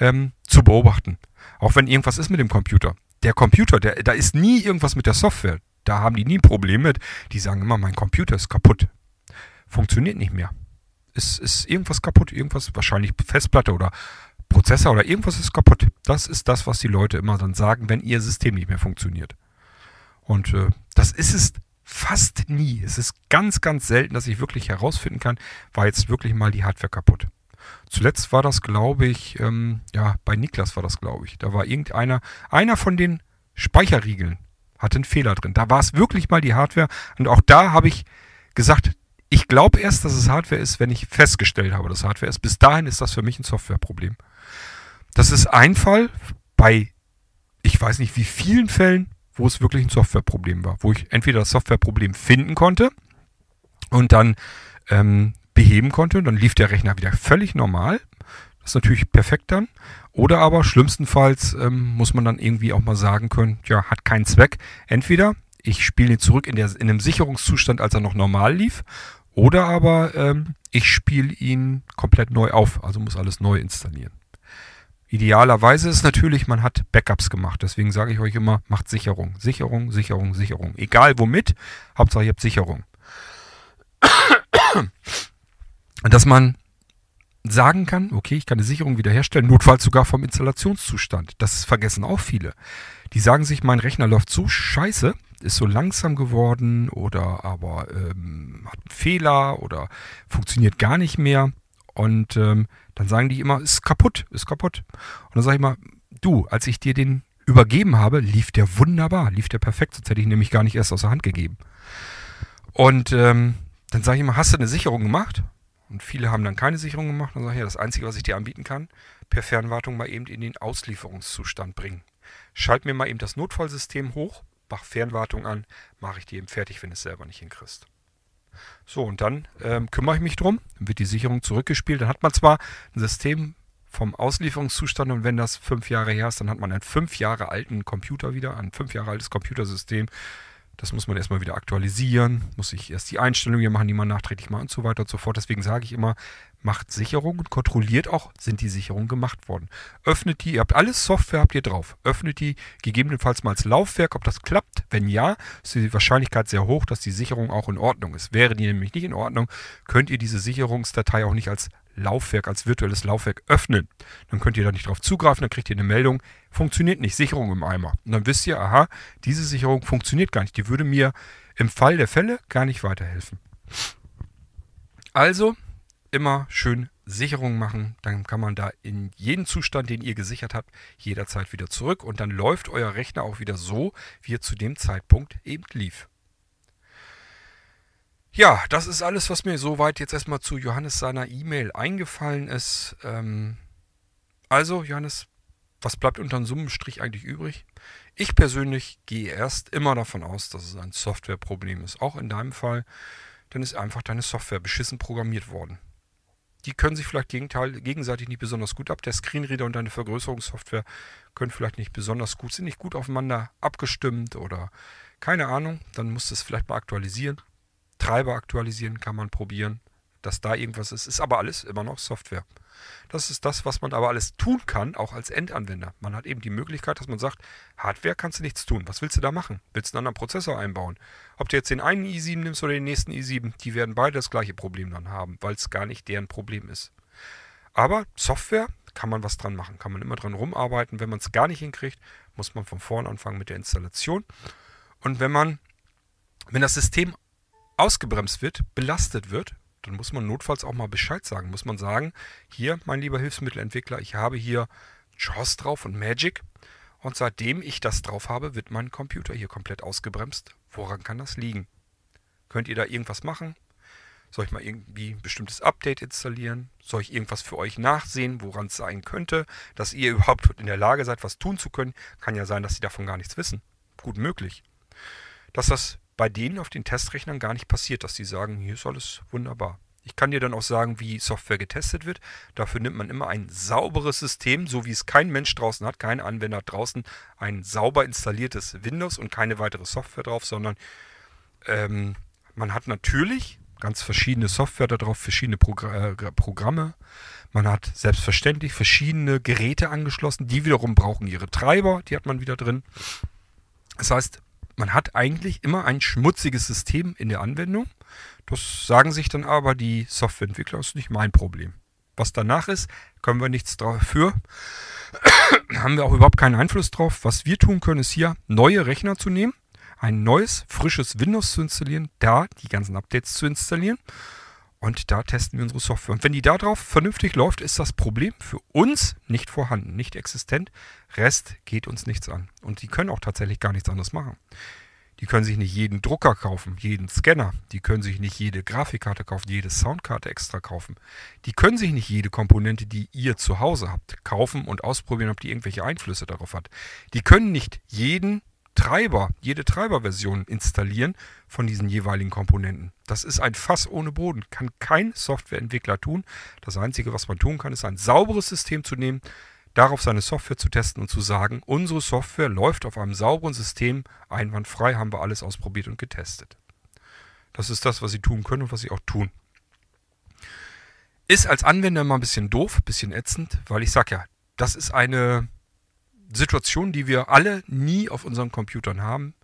ähm, zu beobachten. Auch wenn irgendwas ist mit dem Computer. Der Computer, der, da ist nie irgendwas mit der Software. Da haben die nie ein Problem mit. Die sagen immer, mein Computer ist kaputt. Funktioniert nicht mehr. Es ist irgendwas kaputt. Irgendwas, wahrscheinlich Festplatte oder Prozessor oder irgendwas ist kaputt. Das ist das, was die Leute immer dann sagen, wenn ihr System nicht mehr funktioniert. Und äh, das ist es fast nie. Es ist ganz, ganz selten, dass ich wirklich herausfinden kann, war jetzt wirklich mal die Hardware kaputt. Zuletzt war das, glaube ich, ähm, ja, bei Niklas war das, glaube ich. Da war irgendeiner, einer von den Speicherriegeln hatte einen Fehler drin. Da war es wirklich mal die Hardware. Und auch da habe ich gesagt, ich glaube erst, dass es Hardware ist, wenn ich festgestellt habe, dass Hardware ist. Bis dahin ist das für mich ein Softwareproblem. Das ist ein Fall bei, ich weiß nicht wie vielen Fällen, wo es wirklich ein Softwareproblem war, wo ich entweder das Softwareproblem finden konnte und dann ähm, beheben konnte, dann lief der Rechner wieder völlig normal. Das ist natürlich perfekt dann. Oder aber schlimmstenfalls ähm, muss man dann irgendwie auch mal sagen können, ja, hat keinen Zweck. Entweder ich spiele ihn zurück in, der, in einem Sicherungszustand, als er noch normal lief, oder aber ähm, ich spiele ihn komplett neu auf, also muss alles neu installieren. Idealerweise ist natürlich, man hat Backups gemacht. Deswegen sage ich euch immer, macht Sicherung. Sicherung, Sicherung, Sicherung. Egal womit, Hauptsache ihr habt Sicherung. Dass man sagen kann, okay, ich kann eine Sicherung wiederherstellen, notfalls sogar vom Installationszustand. Das vergessen auch viele. Die sagen sich, mein Rechner läuft so scheiße, ist so langsam geworden oder aber ähm, hat einen Fehler oder funktioniert gar nicht mehr. Und ähm, dann sagen die immer, ist kaputt, ist kaputt. Und dann sage ich mal, du, als ich dir den übergeben habe, lief der wunderbar, lief der perfekt, sonst hätte ich ihn nämlich gar nicht erst aus der Hand gegeben. Und ähm, dann sage ich immer, hast du eine Sicherung gemacht? Und viele haben dann keine Sicherung gemacht. Und dann sage ich, ja, das Einzige, was ich dir anbieten kann, per Fernwartung mal eben in den Auslieferungszustand bringen. Schalt mir mal eben das Notfallsystem hoch, mach Fernwartung an, mache ich dir eben fertig, wenn du es selber nicht hinkriegst. So, und dann ähm, kümmere ich mich drum, dann wird die Sicherung zurückgespielt. Dann hat man zwar ein System vom Auslieferungszustand und wenn das fünf Jahre her ist, dann hat man einen fünf Jahre alten Computer wieder, ein fünf Jahre altes Computersystem Das muss man erstmal wieder aktualisieren, muss ich erst die Einstellungen hier machen, die man nachträglich macht und so weiter und so fort. Deswegen sage ich immer, macht Sicherung und kontrolliert auch, sind die Sicherungen gemacht worden. Öffnet die, ihr habt alles Software, habt ihr drauf. Öffnet die gegebenenfalls mal als Laufwerk, ob das klappt. Wenn ja, ist die Wahrscheinlichkeit sehr hoch, dass die Sicherung auch in Ordnung ist. Wäre die nämlich nicht in Ordnung, könnt ihr diese Sicherungsdatei auch nicht als Laufwerk, als virtuelles Laufwerk öffnen. Dann könnt ihr da nicht drauf zugreifen, dann kriegt ihr eine Meldung, funktioniert nicht, Sicherung im Eimer. Und dann wisst ihr, aha, diese Sicherung funktioniert gar nicht. Die würde mir im Fall der Fälle gar nicht weiterhelfen. Also immer schön Sicherung machen, dann kann man da in jeden Zustand, den ihr gesichert habt, jederzeit wieder zurück und dann läuft euer Rechner auch wieder so, wie er zu dem Zeitpunkt eben lief. Ja, das ist alles, was mir soweit jetzt erstmal zu Johannes seiner E-Mail eingefallen ist. Ähm, also, Johannes, was bleibt unter dem Summenstrich eigentlich übrig? Ich persönlich gehe erst immer davon aus, dass es ein Softwareproblem ist. Auch in deinem Fall, dann ist einfach deine Software beschissen programmiert worden. Die können sich vielleicht gegenseitig nicht besonders gut ab. Der Screenreader und deine Vergrößerungssoftware können vielleicht nicht besonders gut, sind nicht gut aufeinander abgestimmt oder keine Ahnung. Dann musst du es vielleicht mal aktualisieren. Treiber aktualisieren kann man probieren, dass da irgendwas ist. Ist aber alles immer noch Software. Das ist das, was man aber alles tun kann, auch als Endanwender. Man hat eben die Möglichkeit, dass man sagt, Hardware kannst du nichts tun. Was willst du da machen? Willst du einen anderen Prozessor einbauen? Ob du jetzt den einen i7 nimmst oder den nächsten i7, die werden beide das gleiche Problem dann haben, weil es gar nicht deren Problem ist. Aber Software kann man was dran machen, kann man immer dran rumarbeiten. Wenn man es gar nicht hinkriegt, muss man von vorn anfangen mit der Installation. Und wenn man, wenn das System ausgebremst wird, belastet wird, dann muss man notfalls auch mal Bescheid sagen. Muss man sagen, hier, mein lieber Hilfsmittelentwickler, ich habe hier JAWS drauf und Magic. Und seitdem ich das drauf habe, wird mein Computer hier komplett ausgebremst. Woran kann das liegen? Könnt ihr da irgendwas machen? Soll ich mal irgendwie ein bestimmtes Update installieren? Soll ich irgendwas für euch nachsehen, woran es sein könnte, dass ihr überhaupt in der Lage seid, was tun zu können? Kann ja sein, dass sie davon gar nichts wissen. Gut möglich. Dass das bei denen auf den Testrechnern gar nicht passiert, dass die sagen, hier ist alles wunderbar. Ich kann dir dann auch sagen, wie Software getestet wird. Dafür nimmt man immer ein sauberes System, so wie es kein Mensch draußen hat, kein Anwender draußen, ein sauber installiertes Windows und keine weitere Software drauf, sondern ähm, man hat natürlich ganz verschiedene Software darauf, verschiedene Progr äh, Programme. Man hat selbstverständlich verschiedene Geräte angeschlossen, die wiederum brauchen ihre Treiber, die hat man wieder drin. Das heißt, man hat eigentlich immer ein schmutziges System in der Anwendung. Das sagen sich dann aber die Softwareentwickler, das ist nicht mein Problem. Was danach ist, können wir nichts dafür. haben wir auch überhaupt keinen Einfluss drauf. Was wir tun können, ist hier neue Rechner zu nehmen, ein neues, frisches Windows zu installieren, da die ganzen Updates zu installieren. Und da testen wir unsere Software. Und wenn die darauf vernünftig läuft, ist das Problem für uns nicht vorhanden, nicht existent. Rest geht uns nichts an. Und die können auch tatsächlich gar nichts anderes machen. Die können sich nicht jeden Drucker kaufen, jeden Scanner. Die können sich nicht jede Grafikkarte kaufen, jede Soundkarte extra kaufen. Die können sich nicht jede Komponente, die ihr zu Hause habt, kaufen und ausprobieren, ob die irgendwelche Einflüsse darauf hat. Die können nicht jeden Treiber, jede Treiberversion installieren von diesen jeweiligen Komponenten. Das ist ein Fass ohne Boden, kann kein Softwareentwickler tun. Das Einzige, was man tun kann, ist ein sauberes System zu nehmen, darauf seine Software zu testen und zu sagen, unsere Software läuft auf einem sauberen System, einwandfrei, haben wir alles ausprobiert und getestet. Das ist das, was sie tun können und was sie auch tun. Ist als Anwender immer ein bisschen doof, ein bisschen ätzend, weil ich sage ja, das ist eine Situation, die wir alle nie auf unseren Computern haben.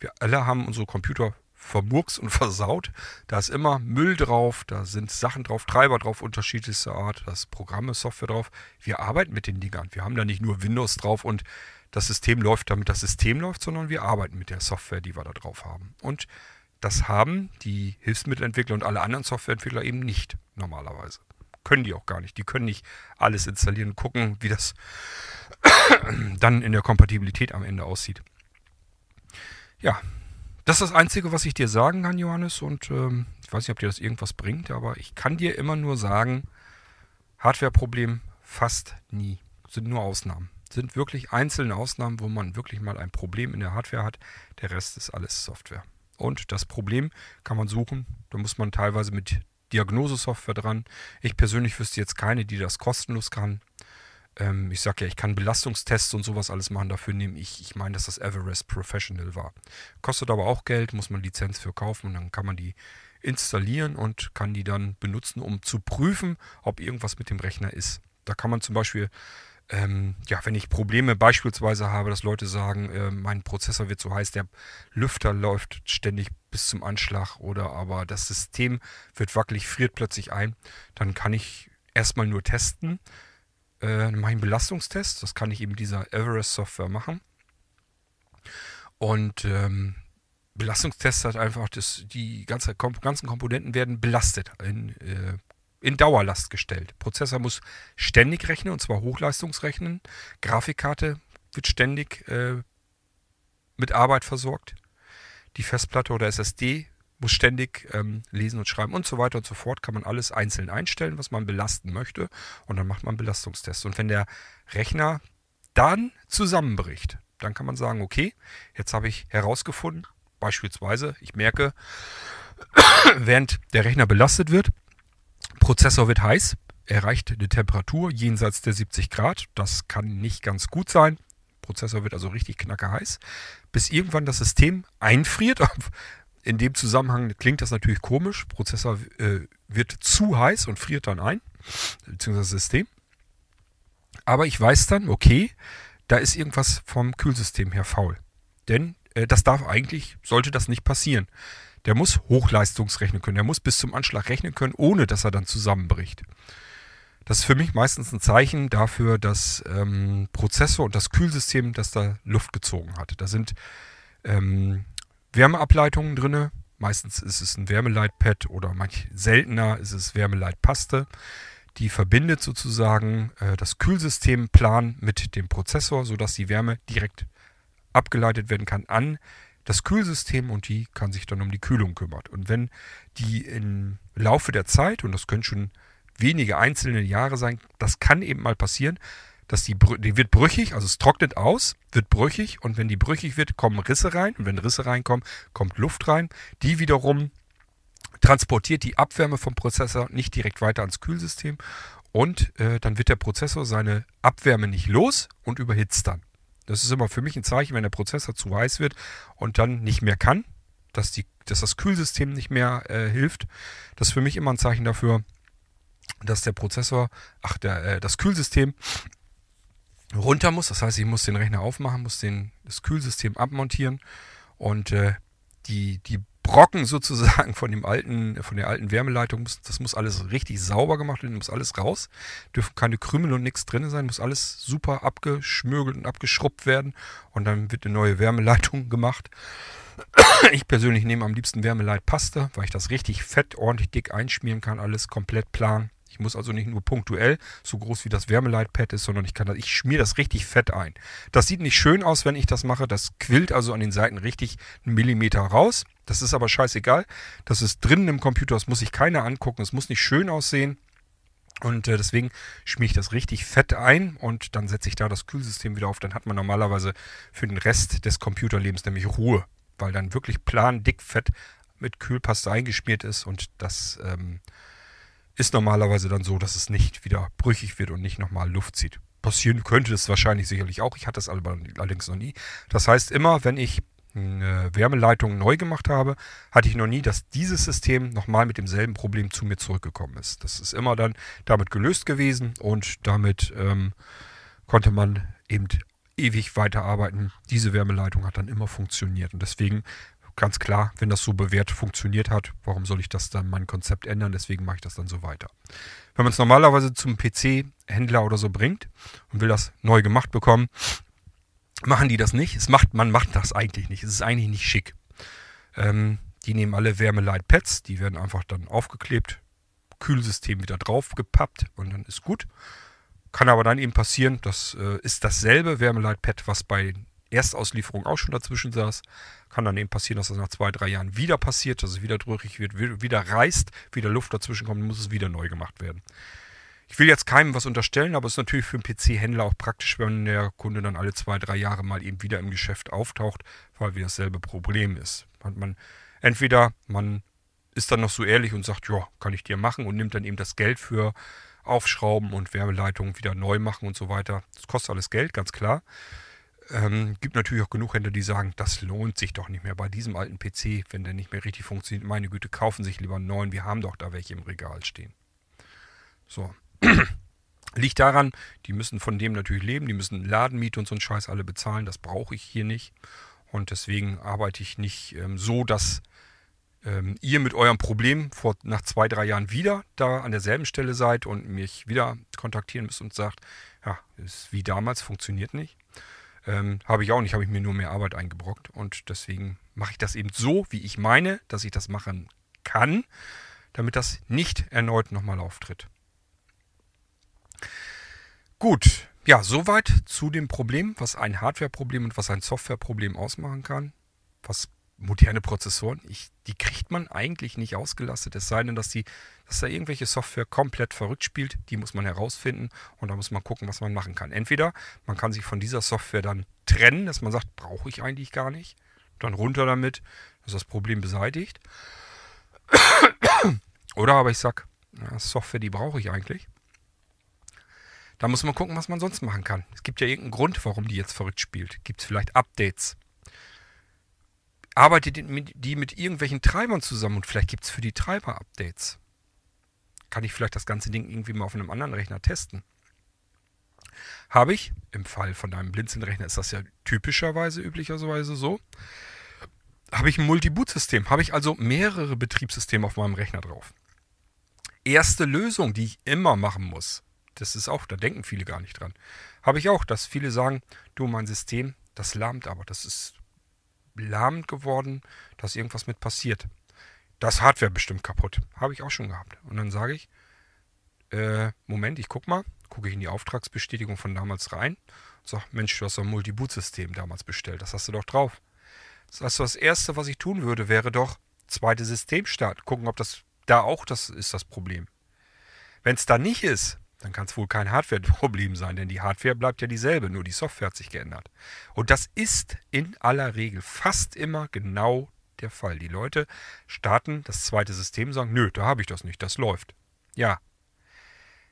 Wir alle haben unsere Computer vermurks und versaut. Da ist immer Müll drauf, da sind Sachen drauf, Treiber drauf, unterschiedlichster Art, da ist Programme, Software drauf. Wir arbeiten mit den Dingern. Wir haben da nicht nur Windows drauf und das System läuft, damit das System läuft, sondern wir arbeiten mit der Software, die wir da drauf haben. Und das haben die Hilfsmittelentwickler und alle anderen Softwareentwickler eben nicht normalerweise. Können die auch gar nicht. Die können nicht alles installieren gucken, wie das dann in der Kompatibilität am Ende aussieht. Ja, das ist das Einzige, was ich dir sagen kann, Johannes. Und ähm, ich weiß nicht, ob dir das irgendwas bringt, aber ich kann dir immer nur sagen, Hardware-Problem fast nie. Sind nur Ausnahmen. Sind wirklich einzelne Ausnahmen, wo man wirklich mal ein Problem in der Hardware hat. Der Rest ist alles Software. Und das Problem kann man suchen. Da muss man teilweise mit Diagnosesoftware dran. Ich persönlich wüsste jetzt keine, die das kostenlos kann. Ähm, ich sage ja, ich kann Belastungstests und sowas alles machen. Dafür nehme ich, ich meine, dass das Everest Professional war. Kostet aber auch Geld, muss man Lizenz für kaufen und dann kann man die installieren und kann die dann benutzen, um zu prüfen, ob irgendwas mit dem Rechner ist. Da kann man zum Beispiel, ähm, ja, wenn ich Probleme beispielsweise habe, dass Leute sagen, äh, mein Prozessor wird so heiß, der Lüfter läuft ständig bis zum Anschlag oder aber das System wird wackelig, friert plötzlich ein, dann kann ich erstmal nur testen, äh, mache einen Belastungstest, das kann ich eben dieser Everest Software machen. Und ähm, Belastungstest hat einfach, das, die ganze, ganzen Komponenten werden belastet, in, äh, in Dauerlast gestellt. Prozessor muss ständig rechnen, und zwar Hochleistungsrechnen. Grafikkarte wird ständig äh, mit Arbeit versorgt. Die Festplatte oder SSD muss ständig ähm, lesen und schreiben und so weiter und so fort. Kann man alles einzeln einstellen, was man belasten möchte. Und dann macht man Belastungstests. Und wenn der Rechner dann zusammenbricht, dann kann man sagen, okay, jetzt habe ich herausgefunden, beispielsweise, ich merke, während der Rechner belastet wird, Prozessor wird heiß, erreicht eine Temperatur jenseits der 70 Grad. Das kann nicht ganz gut sein. Prozessor wird also richtig knacker heiß, bis irgendwann das System einfriert. In dem Zusammenhang klingt das natürlich komisch. Prozessor äh, wird zu heiß und friert dann ein, beziehungsweise System. Aber ich weiß dann, okay, da ist irgendwas vom Kühlsystem her faul. Denn äh, das darf eigentlich, sollte das nicht passieren der muss Hochleistungsrechnen können. Der muss bis zum Anschlag rechnen können, ohne dass er dann zusammenbricht. Das ist für mich meistens ein Zeichen dafür, dass ähm, Prozessor und das Kühlsystem, dass da Luft gezogen hat. Da sind ähm, Wärmeableitungen drin. Meistens ist es ein Wärmeleitpad oder manch seltener ist es Wärmeleitpaste. Die verbindet sozusagen äh, das Kühlsystemplan mit dem Prozessor, sodass die Wärme direkt abgeleitet werden kann an das Kühlsystem und die kann sich dann um die Kühlung kümmern. Und wenn die im Laufe der Zeit, und das können schon wenige einzelne Jahre sein, das kann eben mal passieren, dass die, die wird brüchig, also es trocknet aus, wird brüchig und wenn die brüchig wird, kommen Risse rein und wenn Risse reinkommen, kommt Luft rein. Die wiederum transportiert die Abwärme vom Prozessor nicht direkt weiter ans Kühlsystem und äh, dann wird der Prozessor seine Abwärme nicht los und überhitzt dann. Das ist immer für mich ein Zeichen, wenn der Prozessor zu heiß wird und dann nicht mehr kann, dass, die, dass das Kühlsystem nicht mehr äh, hilft. Das ist für mich immer ein Zeichen dafür, dass der Prozessor, ach, der, äh, das Kühlsystem runter muss. Das heißt, ich muss den Rechner aufmachen, muss den, das Kühlsystem abmontieren und äh, die, die Brocken sozusagen von dem alten, von der alten Wärmeleitung, das muss alles richtig sauber gemacht werden, muss alles raus. Dürfen keine Krümel und nichts drin sein, muss alles super abgeschmögelt und abgeschrubbt werden und dann wird eine neue Wärmeleitung gemacht. Ich persönlich nehme am liebsten Wärmeleitpaste, weil ich das richtig fett, ordentlich dick einschmieren kann, alles komplett plan. Ich muss also nicht nur punktuell so groß wie das Wärmeleitpad ist, sondern ich kann das, ich schmiere das richtig fett ein. Das sieht nicht schön aus, wenn ich das mache. Das quillt also an den Seiten richtig einen Millimeter raus. Das ist aber scheißegal. Das ist drinnen im Computer, das muss sich keiner angucken. Es muss nicht schön aussehen. Und äh, deswegen schmiere ich das richtig fett ein und dann setze ich da das Kühlsystem wieder auf. Dann hat man normalerweise für den Rest des Computerlebens nämlich Ruhe, weil dann wirklich plan, dick, fett mit Kühlpaste eingeschmiert ist und das ähm, ist normalerweise dann so, dass es nicht wieder brüchig wird und nicht nochmal Luft zieht. Passieren könnte es wahrscheinlich sicherlich auch. Ich hatte es allerdings noch nie. Das heißt, immer wenn ich eine Wärmeleitung neu gemacht habe, hatte ich noch nie, dass dieses System nochmal mit demselben Problem zu mir zurückgekommen ist. Das ist immer dann damit gelöst gewesen und damit ähm, konnte man eben ewig weiterarbeiten. Diese Wärmeleitung hat dann immer funktioniert und deswegen ganz klar, wenn das so bewährt funktioniert hat, warum soll ich das dann mein Konzept ändern? Deswegen mache ich das dann so weiter. Wenn man es normalerweise zum PC-Händler oder so bringt und will das neu gemacht bekommen, machen die das nicht. Es macht, man macht das eigentlich nicht. Es ist eigentlich nicht schick. Ähm, die nehmen alle Wärmeleitpads, die werden einfach dann aufgeklebt, Kühlsystem wieder draufgepappt und dann ist gut. Kann aber dann eben passieren, das äh, ist dasselbe Wärmeleitpad, was bei Erstauslieferung auch schon dazwischen saß. Kann dann eben passieren, dass das nach zwei, drei Jahren wieder passiert, dass es wieder drückig wird, wieder reißt, wieder Luft dazwischen kommt, muss es wieder neu gemacht werden. Ich will jetzt keinem was unterstellen, aber es ist natürlich für einen PC-Händler auch praktisch, wenn der Kunde dann alle zwei, drei Jahre mal eben wieder im Geschäft auftaucht, weil wieder dasselbe Problem ist. Man, man, entweder man ist dann noch so ehrlich und sagt, ja, kann ich dir machen und nimmt dann eben das Geld für aufschrauben und Wärmeleitungen wieder neu machen und so weiter. Das kostet alles Geld, ganz klar. Ähm, gibt natürlich auch genug Händler, die sagen, das lohnt sich doch nicht mehr bei diesem alten PC, wenn der nicht mehr richtig funktioniert. Meine Güte, kaufen sich lieber einen neuen. Wir haben doch da welche im Regal stehen. So. Liegt daran, die müssen von dem natürlich leben, die müssen Ladenmiete und so einen Scheiß alle bezahlen. Das brauche ich hier nicht. Und deswegen arbeite ich nicht ähm, so, dass ähm, ihr mit eurem Problem vor, nach zwei, drei Jahren wieder da an derselben Stelle seid und mich wieder kontaktieren müsst und sagt, ja, ist wie damals, funktioniert nicht. Ähm, habe ich auch nicht, habe ich mir nur mehr Arbeit eingebrockt. Und deswegen mache ich das eben so, wie ich meine, dass ich das machen kann, damit das nicht erneut nochmal auftritt. Gut, ja, soweit zu dem Problem, was ein Hardware-Problem und was ein Software-Problem ausmachen kann. Was moderne Prozessoren, ich, die kriegt man eigentlich nicht ausgelastet, es sei denn, dass, die, dass da irgendwelche Software komplett verrückt spielt, die muss man herausfinden und da muss man gucken, was man machen kann. Entweder man kann sich von dieser Software dann trennen, dass man sagt, brauche ich eigentlich gar nicht, dann runter damit, dass das Problem beseitigt. Oder aber ich sage, Software, die brauche ich eigentlich. Da muss man gucken, was man sonst machen kann. Es gibt ja irgendeinen Grund, warum die jetzt verrückt spielt. Gibt es vielleicht Updates? Arbeitet die mit irgendwelchen Treibern zusammen und vielleicht gibt es für die Treiber Updates. Kann ich vielleicht das ganze Ding irgendwie mal auf einem anderen Rechner testen? Habe ich, im Fall von einem Blinzeln-Rechner ist das ja typischerweise, üblicherweise so, habe ich ein Multi-Boot-System, habe ich also mehrere Betriebssysteme auf meinem Rechner drauf. Erste Lösung, die ich immer machen muss, das ist auch, da denken viele gar nicht dran, habe ich auch, dass viele sagen, du, mein System, das lahmt aber, das ist lahmend geworden, dass irgendwas mit passiert. Das Hardware bestimmt kaputt. Habe ich auch schon gehabt. Und dann sage ich, äh, Moment, ich guck mal, gucke ich in die Auftragsbestätigung von damals rein sage, Mensch, du hast doch ein Multi-Boot-System damals bestellt, das hast du doch drauf. Das heißt, das Erste, was ich tun würde, wäre doch zweite Systemstart. Gucken, ob das da auch das ist das Problem. Wenn es da nicht ist, dann kann es wohl kein Hardware-Problem sein, denn die Hardware bleibt ja dieselbe, nur die Software hat sich geändert. Und das ist in aller Regel fast immer genau der Fall. Die Leute starten das zweite System und sagen, nö, da habe ich das nicht, das läuft. Ja.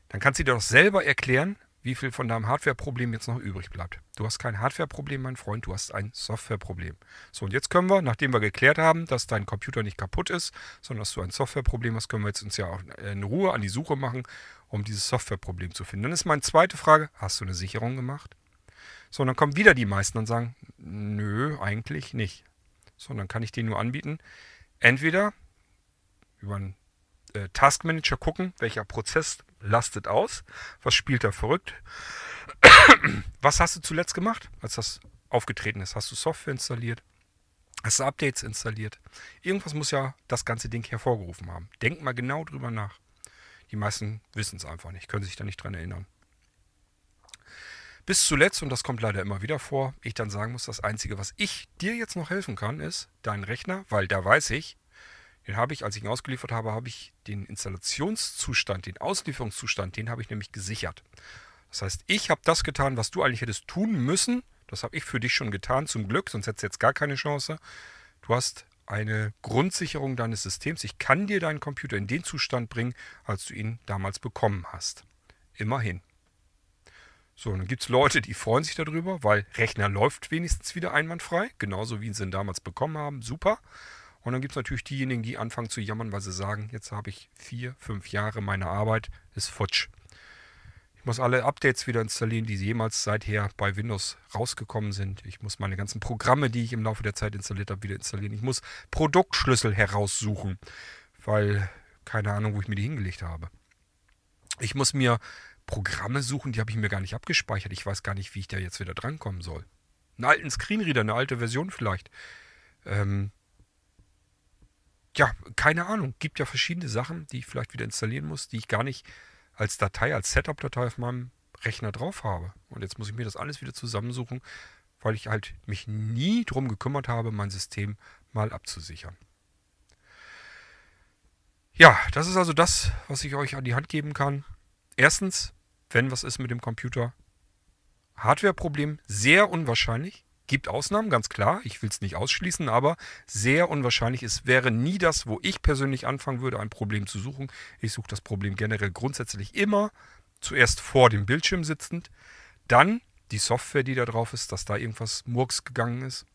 Dann kannst du dir doch selber erklären, wie viel von deinem Hardware-Problem jetzt noch übrig bleibt. Du hast kein Hardware-Problem, mein Freund, du hast ein Software-Problem. So, und jetzt können wir, nachdem wir geklärt haben, dass dein Computer nicht kaputt ist, sondern dass du ein Software-Problem hast, können wir jetzt uns ja auch in Ruhe an die Suche machen, um dieses Software-Problem zu finden. Dann ist meine zweite Frage, hast du eine Sicherung gemacht? So, und dann kommen wieder die meisten und sagen, nö, eigentlich nicht. So, dann kann ich denen nur anbieten, entweder über einen äh, Taskmanager gucken, welcher Prozess lastet aus, was spielt da verrückt. was hast du zuletzt gemacht, als das aufgetreten ist? Hast du Software installiert? Hast du Updates installiert? Irgendwas muss ja das ganze Ding hervorgerufen haben. Denk mal genau drüber nach. Die meisten wissen es einfach nicht, können sich da nicht dran erinnern. Bis zuletzt, und das kommt leider immer wieder vor, ich dann sagen muss, das Einzige, was ich dir jetzt noch helfen kann, ist dein Rechner, weil da weiß ich, den habe ich, als ich ihn ausgeliefert habe, habe ich den Installationszustand, den Auslieferungszustand, den habe ich nämlich gesichert. Das heißt, ich habe das getan, was du eigentlich hättest tun müssen. Das habe ich für dich schon getan, zum Glück, sonst hättest du jetzt gar keine Chance. Du hast eine Grundsicherung deines Systems. Ich kann dir deinen Computer in den Zustand bringen, als du ihn damals bekommen hast. Immerhin. So, dann gibt es Leute, die freuen sich darüber, weil Rechner läuft wenigstens wieder einwandfrei, genauso wie sie ihn damals bekommen haben. Super. Und dann gibt es natürlich diejenigen, die anfangen zu jammern, weil sie sagen, jetzt habe ich vier, fünf Jahre meine Arbeit, ist futsch. Ich muss alle Updates wieder installieren, die jemals seither bei Windows rausgekommen sind. Ich muss meine ganzen Programme, die ich im Laufe der Zeit installiert habe, wieder installieren. Ich muss Produktschlüssel heraussuchen, weil keine Ahnung, wo ich mir die hingelegt habe. Ich muss mir Programme suchen, die habe ich mir gar nicht abgespeichert. Ich weiß gar nicht, wie ich da jetzt wieder drankommen soll. Einen alten Screenreader, eine alte Version vielleicht. Ähm, ja, keine Ahnung. Gibt ja verschiedene Sachen, die ich vielleicht wieder installieren muss, die ich gar nicht als Datei, als Setup-Datei auf meinem Rechner drauf habe. Und jetzt muss ich mir das alles wieder zusammensuchen, weil ich halt mich nie drum gekümmert habe, mein System mal abzusichern. Ja, das ist also das, was ich euch an die Hand geben kann. Erstens, wenn was ist mit dem Computer, Hardware-Problem sehr unwahrscheinlich, Gibt Ausnahmen, ganz klar. Ich will es nicht ausschließen, aber sehr unwahrscheinlich. Es wäre nie das, wo ich persönlich anfangen würde, ein Problem zu suchen. Ich suche das Problem generell grundsätzlich immer zuerst vor dem Bildschirm sitzend, dann die Software, die da drauf ist, dass da irgendwas Murks gegangen ist.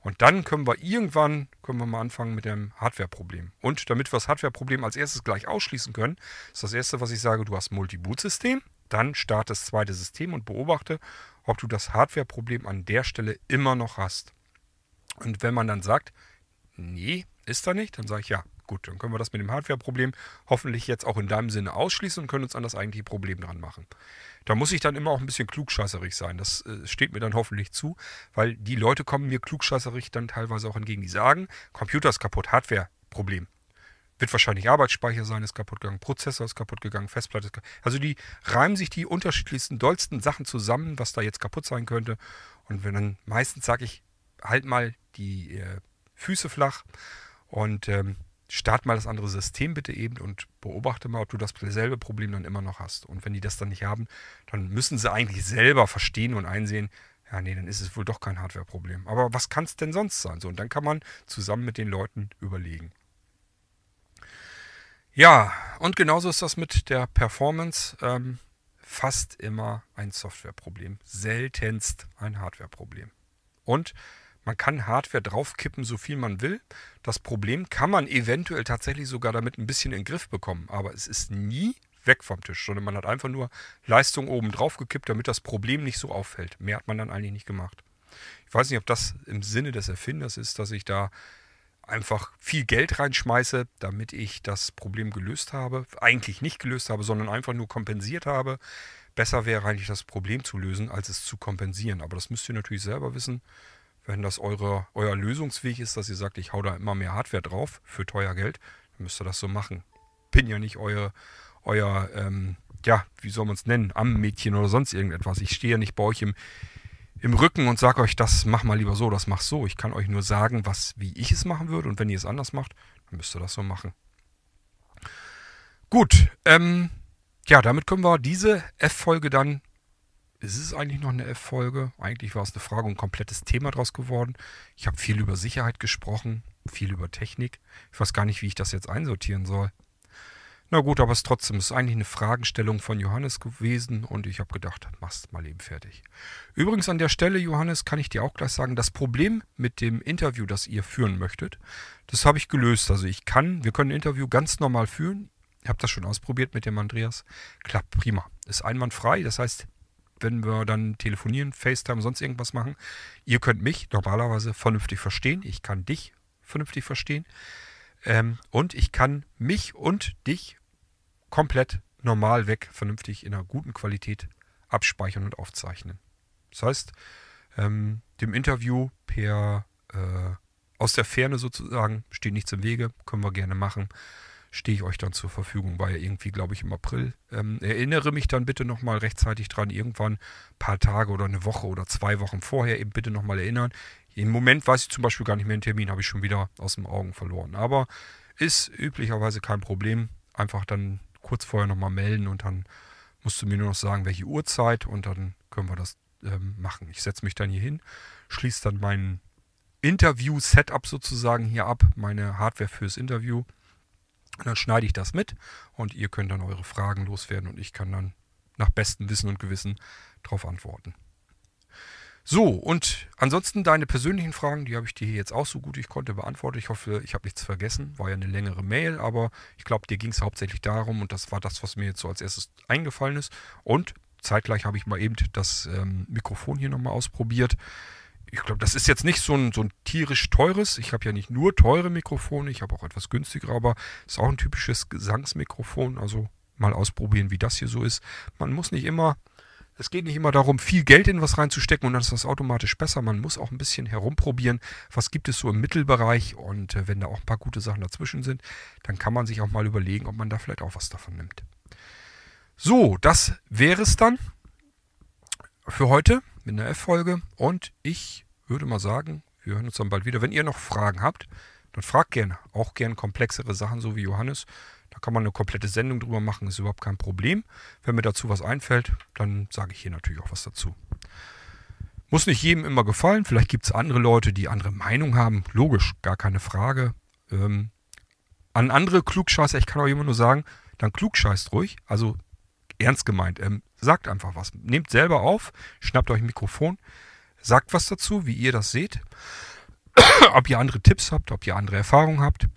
Und dann können wir irgendwann, können wir mal anfangen mit dem Hardware-Problem. Und damit wir das Hardware-Problem als erstes gleich ausschließen können, ist das erste, was ich sage, du hast Multi-Boot-System, dann starte das zweite System und beobachte, ob du das Hardware-Problem an der Stelle immer noch hast. Und wenn man dann sagt, nee, ist da nicht, dann sage ich ja, gut, dann können wir das mit dem Hardware-Problem hoffentlich jetzt auch in deinem Sinne ausschließen und können uns an das eigentliche Problem dran machen. Da muss ich dann immer auch ein bisschen klugscheißerig sein. Das äh, steht mir dann hoffentlich zu, weil die Leute kommen mir klugscheißerig dann teilweise auch entgegen. Die sagen, Computer ist kaputt, Hardware-Problem. Wird wahrscheinlich Arbeitsspeicher sein, ist kaputt gegangen, Prozessor ist kaputt gegangen, Festplatte ist kaputt. Also die reimen sich die unterschiedlichsten, dollsten Sachen zusammen, was da jetzt kaputt sein könnte. Und wenn dann meistens sage ich, halt mal die äh, Füße flach und ähm, start mal das andere System bitte eben und beobachte mal, ob du dasselbe Problem dann immer noch hast. Und wenn die das dann nicht haben, dann müssen sie eigentlich selber verstehen und einsehen, ja, nee, dann ist es wohl doch kein Hardware-Problem. Aber was kann es denn sonst sein? So, und dann kann man zusammen mit den Leuten überlegen. Ja, und genauso ist das mit der Performance. Ähm, fast immer ein Software-Problem, seltenst ein Hardware-Problem. Und man kann Hardware draufkippen, so viel man will. Das Problem kann man eventuell tatsächlich sogar damit ein bisschen in den Griff bekommen. Aber es ist nie weg vom Tisch, sondern man hat einfach nur Leistung oben drauf gekippt, damit das Problem nicht so auffällt. Mehr hat man dann eigentlich nicht gemacht. Ich weiß nicht, ob das im Sinne des Erfinders ist, dass ich da einfach viel Geld reinschmeiße, damit ich das Problem gelöst habe. Eigentlich nicht gelöst habe, sondern einfach nur kompensiert habe. Besser wäre eigentlich das Problem zu lösen, als es zu kompensieren. Aber das müsst ihr natürlich selber wissen wenn das eure, euer Lösungsweg ist, dass ihr sagt, ich hau da immer mehr Hardware drauf für teuer Geld, dann müsst ihr das so machen. Bin ja nicht euer, euer ähm, ja, wie soll man es nennen, Am-Mädchen oder sonst irgendetwas. Ich stehe ja nicht bei euch im, im Rücken und sage euch, das mach mal lieber so, das mach so. Ich kann euch nur sagen, was, wie ich es machen würde und wenn ihr es anders macht, dann müsst ihr das so machen. Gut, ähm, ja, damit können wir diese F-Folge dann ist es eigentlich noch eine F-Folge? Eigentlich war es eine Frage und ein komplettes Thema draus geworden. Ich habe viel über Sicherheit gesprochen, viel über Technik. Ich weiß gar nicht, wie ich das jetzt einsortieren soll. Na gut, aber es trotzdem ist eigentlich eine Fragestellung von Johannes gewesen und ich habe gedacht, machst mal eben fertig. Übrigens an der Stelle, Johannes, kann ich dir auch gleich sagen, das Problem mit dem Interview, das ihr führen möchtet, das habe ich gelöst. Also ich kann, wir können ein Interview ganz normal führen. Ich habe das schon ausprobiert mit dem Andreas. Klappt prima. Ist einwandfrei. Das heißt, wenn wir dann telefonieren, FaceTime, sonst irgendwas machen. Ihr könnt mich normalerweise vernünftig verstehen. Ich kann dich vernünftig verstehen. Ähm, und ich kann mich und dich komplett normal weg, vernünftig in einer guten Qualität abspeichern und aufzeichnen. Das heißt, ähm, dem Interview per äh, aus der Ferne sozusagen steht nichts im Wege, können wir gerne machen stehe ich euch dann zur Verfügung. War ja irgendwie, glaube ich, im April. Ähm, erinnere mich dann bitte nochmal rechtzeitig dran, irgendwann ein paar Tage oder eine Woche oder zwei Wochen vorher eben bitte nochmal erinnern. Im Moment weiß ich zum Beispiel gar nicht mehr den Termin, habe ich schon wieder aus den Augen verloren. Aber ist üblicherweise kein Problem. Einfach dann kurz vorher nochmal melden und dann musst du mir nur noch sagen, welche Uhrzeit und dann können wir das ähm, machen. Ich setze mich dann hier hin, schließe dann mein Interview-Setup sozusagen hier ab, meine Hardware fürs Interview und dann schneide ich das mit und ihr könnt dann eure Fragen loswerden und ich kann dann nach bestem Wissen und Gewissen darauf antworten. So, und ansonsten deine persönlichen Fragen, die habe ich dir jetzt auch so gut ich konnte beantwortet. Ich hoffe, ich habe nichts vergessen. War ja eine längere Mail, aber ich glaube, dir ging es hauptsächlich darum und das war das, was mir jetzt so als erstes eingefallen ist. Und zeitgleich habe ich mal eben das ähm, Mikrofon hier nochmal ausprobiert ich glaube, das ist jetzt nicht so ein, so ein tierisch teures. Ich habe ja nicht nur teure Mikrofone, ich habe auch etwas günstigere, aber es ist auch ein typisches Gesangsmikrofon. Also mal ausprobieren, wie das hier so ist. Man muss nicht immer, es geht nicht immer darum, viel Geld in was reinzustecken und dann ist das automatisch besser. Man muss auch ein bisschen herumprobieren, was gibt es so im Mittelbereich und äh, wenn da auch ein paar gute Sachen dazwischen sind, dann kann man sich auch mal überlegen, ob man da vielleicht auch was davon nimmt. So, das wäre es dann für heute mit einer F-Folge. Und ich würde mal sagen, wir hören uns dann bald wieder. Wenn ihr noch Fragen habt, dann fragt gerne. Auch gerne komplexere Sachen, so wie Johannes. Da kann man eine komplette Sendung drüber machen, ist überhaupt kein Problem. Wenn mir dazu was einfällt, dann sage ich hier natürlich auch was dazu. Muss nicht jedem immer gefallen. Vielleicht gibt es andere Leute, die andere Meinung haben. Logisch, gar keine Frage. Ähm, an andere Klugscheißer, ich kann euch immer nur sagen, dann klugscheißt ruhig. Also ernst gemeint. Ähm, sagt einfach was. Nehmt selber auf, schnappt euch ein Mikrofon, sagt was dazu, wie ihr das seht. ob ihr andere Tipps habt, ob ihr andere Erfahrungen habt.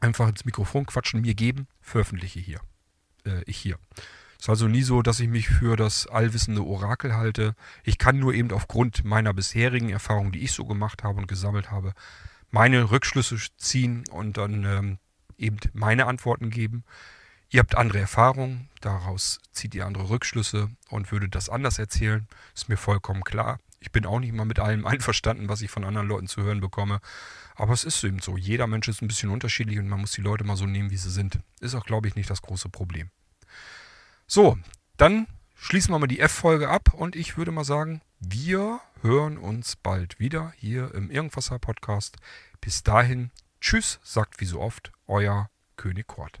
Einfach ins Mikrofon quatschen, mir geben, veröffentliche hier. Äh, ich hier. Es ist also nie so, dass ich mich für das allwissende Orakel halte. Ich kann nur eben aufgrund meiner bisherigen Erfahrungen, die ich so gemacht habe und gesammelt habe, meine Rückschlüsse ziehen und dann ähm, eben meine Antworten geben. Ihr habt andere Erfahrungen, daraus zieht ihr andere Rückschlüsse und würdet das anders erzählen. Ist mir vollkommen klar. Ich bin auch nicht mal mit allem einverstanden, was ich von anderen Leuten zu hören bekomme. Aber es ist eben so. Jeder Mensch ist ein bisschen unterschiedlich und man muss die Leute mal so nehmen, wie sie sind. Ist auch, glaube ich, nicht das große Problem. So, dann schließen wir mal die F-Folge ab und ich würde mal sagen, wir hören uns bald wieder hier im Irgendwasser Podcast. Bis dahin, tschüss, sagt wie so oft, euer König Kort.